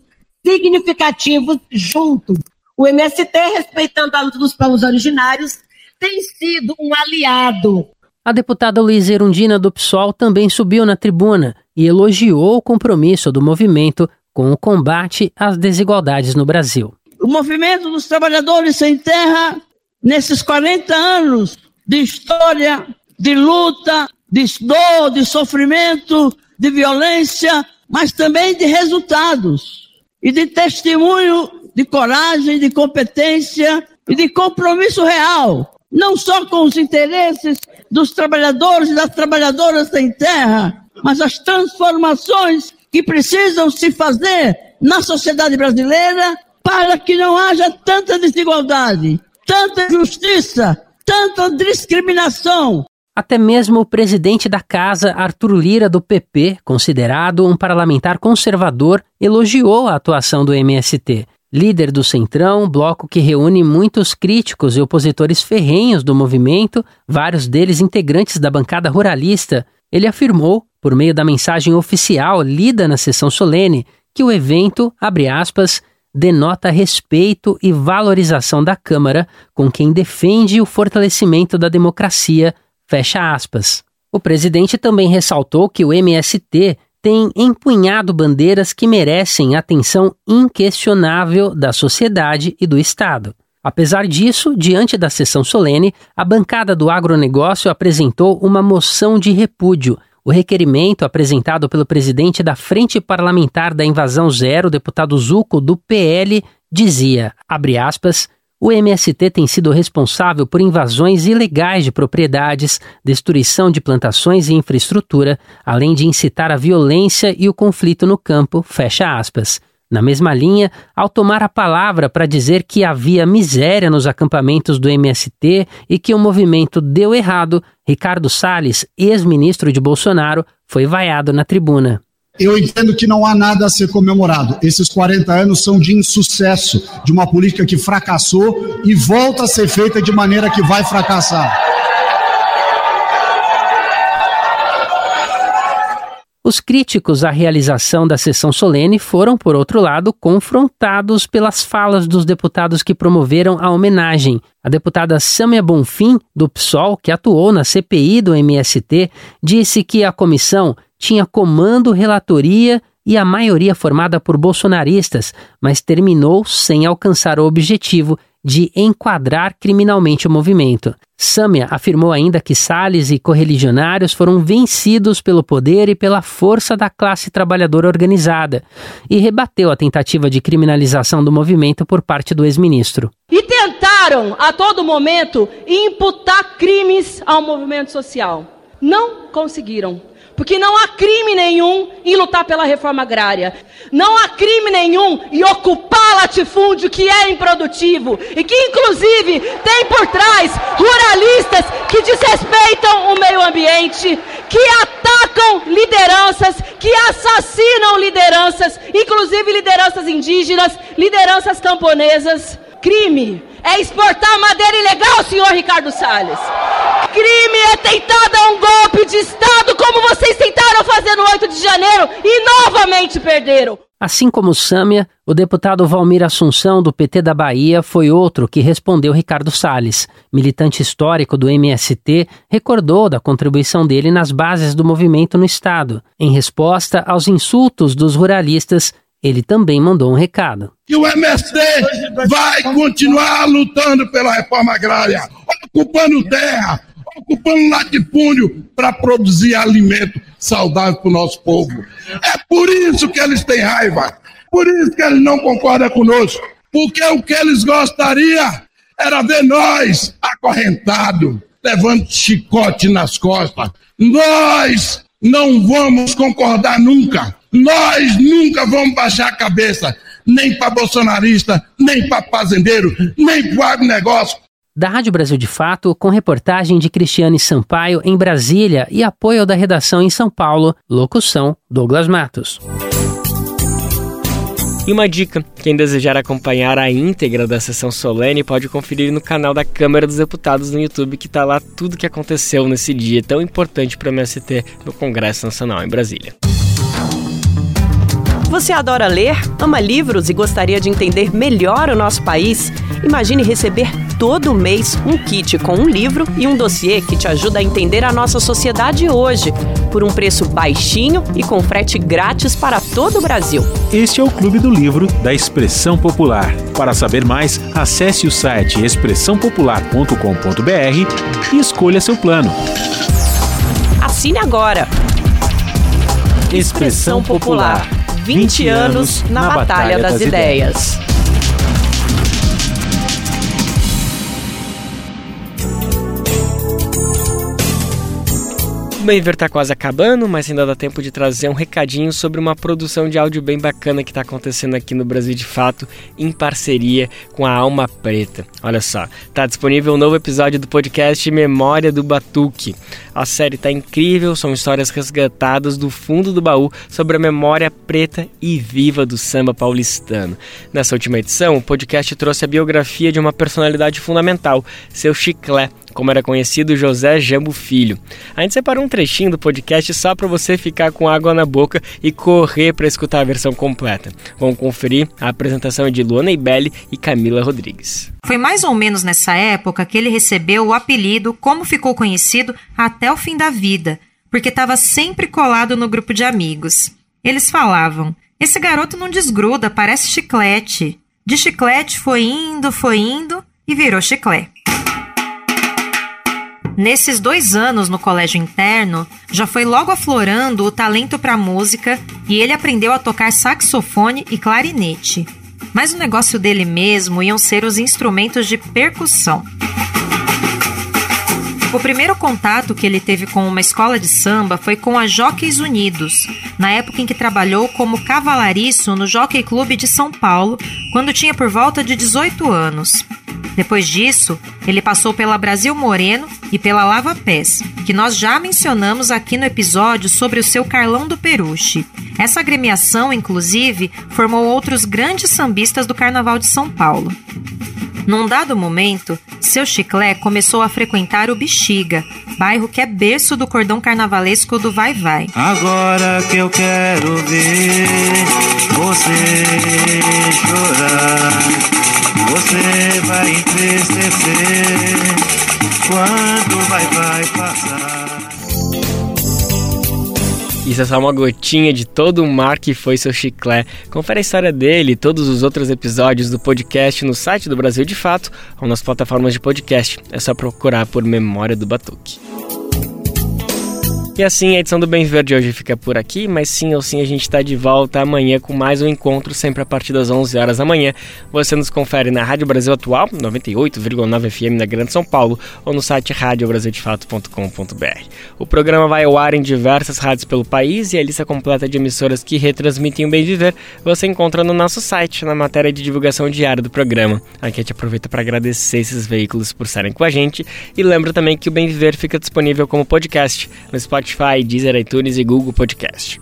significativos juntos. O MST, respeitando a luta dos povos originários, tem sido um aliado. A deputada Luiz Erundina do PSOL também subiu na tribuna e elogiou o compromisso do movimento com o combate às desigualdades no Brasil. O movimento dos trabalhadores sem terra, nesses 40 anos, de história, de luta, de dor, de sofrimento, de violência, mas também de resultados e de testemunho de coragem, de competência e de compromisso real, não só com os interesses dos trabalhadores e das trabalhadoras sem terra, mas as transformações que precisam se fazer na sociedade brasileira para que não haja tanta desigualdade, tanta injustiça, tanta discriminação. Até mesmo o presidente da casa, Arthur Lira, do PP, considerado um parlamentar conservador, elogiou a atuação do MST. Líder do Centrão, bloco que reúne muitos críticos e opositores ferrenhos do movimento, vários deles integrantes da bancada ruralista, ele afirmou, por meio da mensagem oficial lida na sessão solene, que o evento, abre aspas, denota respeito e valorização da Câmara com quem defende o fortalecimento da democracia, fecha aspas. O presidente também ressaltou que o MST tem empunhado bandeiras que merecem atenção inquestionável da sociedade e do Estado. Apesar disso, diante da sessão solene, a bancada do agronegócio apresentou uma moção de repúdio o requerimento apresentado pelo presidente da Frente Parlamentar da Invasão Zero, deputado Zuco, do PL, dizia, abre aspas, o MST tem sido responsável por invasões ilegais de propriedades, destruição de plantações e infraestrutura, além de incitar a violência e o conflito no campo, fecha aspas. Na mesma linha, ao tomar a palavra para dizer que havia miséria nos acampamentos do MST e que o movimento deu errado, Ricardo Salles, ex-ministro de Bolsonaro, foi vaiado na tribuna. Eu entendo que não há nada a ser comemorado. Esses 40 anos são de insucesso, de uma política que fracassou e volta a ser feita de maneira que vai fracassar. Os críticos à realização da sessão solene foram, por outro lado, confrontados pelas falas dos deputados que promoveram a homenagem. A deputada Sâmia Bonfim, do PSOL, que atuou na CPI do MST, disse que a comissão tinha comando, relatoria e a maioria formada por bolsonaristas, mas terminou sem alcançar o objetivo de enquadrar criminalmente o movimento. Sâmia afirmou ainda que Salles e correligionários foram vencidos pelo poder e pela força da classe trabalhadora organizada e rebateu a tentativa de criminalização do movimento por parte do ex-ministro. E tentaram a todo momento imputar crimes ao movimento social. Não conseguiram Porque não há crime nenhum em lutar pela reforma agrária. Não há crime nenhum em ocupar latifúndio que é improdutivo e que, inclusive, tem por trás ruralistas que desrespeitam o meio ambiente, que atacam lideranças, que assassinam lideranças, inclusive lideranças indígenas, lideranças camponesas. Crime é exportar madeira ilegal, senhor Ricardo Salles. Crime é tentar dar um golpe de Estado, como vocês tentaram fazer no 8 de janeiro e novamente perderam. Assim como Sâmia, o deputado Valmir Assunção, do PT da Bahia, foi outro que respondeu Ricardo Salles. Militante histórico do MST, recordou da contribuição dele nas bases do movimento no Estado. Em resposta aos insultos dos ruralistas, ele também mandou um recado. Que o MST vai continuar lutando pela reforma agrária, ocupando terra, ocupando latifúndio para produzir alimento saudável para o nosso povo. É por isso que eles têm raiva, por isso que eles não concordam conosco, porque o que eles gostariam era ver nós acorrentados, levando chicote nas costas. Nós não vamos concordar nunca. Nós nunca vamos baixar a cabeça, nem para bolsonarista, nem para fazendeiro, nem para agronegócio. Da Rádio Brasil de Fato, com reportagem de Cristiane Sampaio em Brasília e apoio da redação em São Paulo, locução Douglas Matos. E uma dica: quem desejar acompanhar a íntegra da sessão solene pode conferir no canal da Câmara dos Deputados no YouTube, que está lá tudo o que aconteceu nesse dia tão importante para o MST no Congresso Nacional em Brasília. Você adora ler, ama livros e gostaria de entender melhor o nosso país? Imagine receber todo mês um kit com um livro e um dossiê que te ajuda a entender a nossa sociedade hoje, por um preço baixinho e com frete grátis para todo o Brasil. Este é o Clube do Livro da Expressão Popular. Para saber mais, acesse o site expressãopopular.com.br e escolha seu plano. Assine agora! Expressão Popular 20 anos na Batalha das Ideias. O Bem-Ver tá quase acabando, mas ainda dá tempo de trazer um recadinho sobre uma produção de áudio bem bacana que está acontecendo aqui no Brasil de Fato, em parceria com a Alma Preta. Olha só, tá disponível um novo episódio do podcast Memória do Batuque. A série tá incrível, são histórias resgatadas do fundo do baú sobre a memória preta e viva do samba paulistano. Nessa última edição, o podcast trouxe a biografia de uma personalidade fundamental, seu Chiclé, como era conhecido José Jambo Filho. A gente separou um trechinho do podcast só para você ficar com água na boca e correr para escutar a versão completa. Vamos conferir a apresentação de Luana Ibelli e Camila Rodrigues. Foi mais ou menos nessa época que ele recebeu o apelido, como ficou conhecido, até o fim da vida, porque estava sempre colado no grupo de amigos. Eles falavam: Esse garoto não desgruda, parece chiclete. De chiclete foi indo, foi indo e virou chiclete. Nesses dois anos no colégio interno, já foi logo aflorando o talento para música e ele aprendeu a tocar saxofone e clarinete. Mas o negócio dele mesmo iam ser os instrumentos de percussão. O primeiro contato que ele teve com uma escola de samba foi com a Jockeys Unidos, na época em que trabalhou como cavalariço no Jockey Clube de São Paulo, quando tinha por volta de 18 anos. Depois disso, ele passou pela Brasil Moreno e pela Lava Pés, que nós já mencionamos aqui no episódio sobre o seu Carlão do Peruche. Essa agremiação, inclusive, formou outros grandes sambistas do Carnaval de São Paulo. Num dado momento, seu chiclé começou a frequentar o Bexiga, bairro que é berço do cordão carnavalesco do Vai Vai. Agora que eu quero ver você chorar, você vai entristecer quando vai vai passar. Isso é só uma gotinha de todo o mar que foi seu chiclé. Confere a história dele e todos os outros episódios do podcast no site do Brasil de Fato ou nas plataformas de podcast. É só procurar por Memória do Batuque. E assim, a edição do Bem Viver de hoje fica por aqui, mas sim ou sim a gente está de volta amanhã com mais um encontro, sempre a partir das 11 horas da manhã. Você nos confere na Rádio Brasil Atual, 98,9 FM na Grande São Paulo, ou no site radiobrasildefato.com.br. O programa vai ao ar em diversas rádios pelo país e a lista completa de emissoras que retransmitem o Bem Viver você encontra no nosso site, na matéria de divulgação diária do programa. Aqui a gente aproveita para agradecer esses veículos por estarem com a gente e lembra também que o Bem Viver fica disponível como podcast no Spotify, Deezer, iTunes e Google Podcast.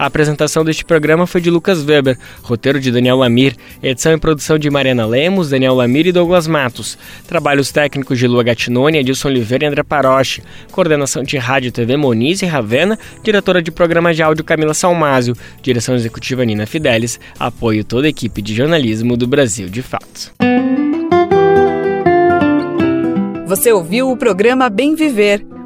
A apresentação deste programa foi de Lucas Weber, roteiro de Daniel Lamir, edição e produção de Mariana Lemos, Daniel Lamir e Douglas Matos, trabalhos técnicos de Lua Gatinoni, Edilson Oliveira e André Paroche, coordenação de rádio TV Moniz e Ravena, diretora de programa de áudio Camila Salmásio, direção executiva Nina Fidelis, apoio toda a equipe de jornalismo do Brasil de Fato. Você ouviu o programa Bem Viver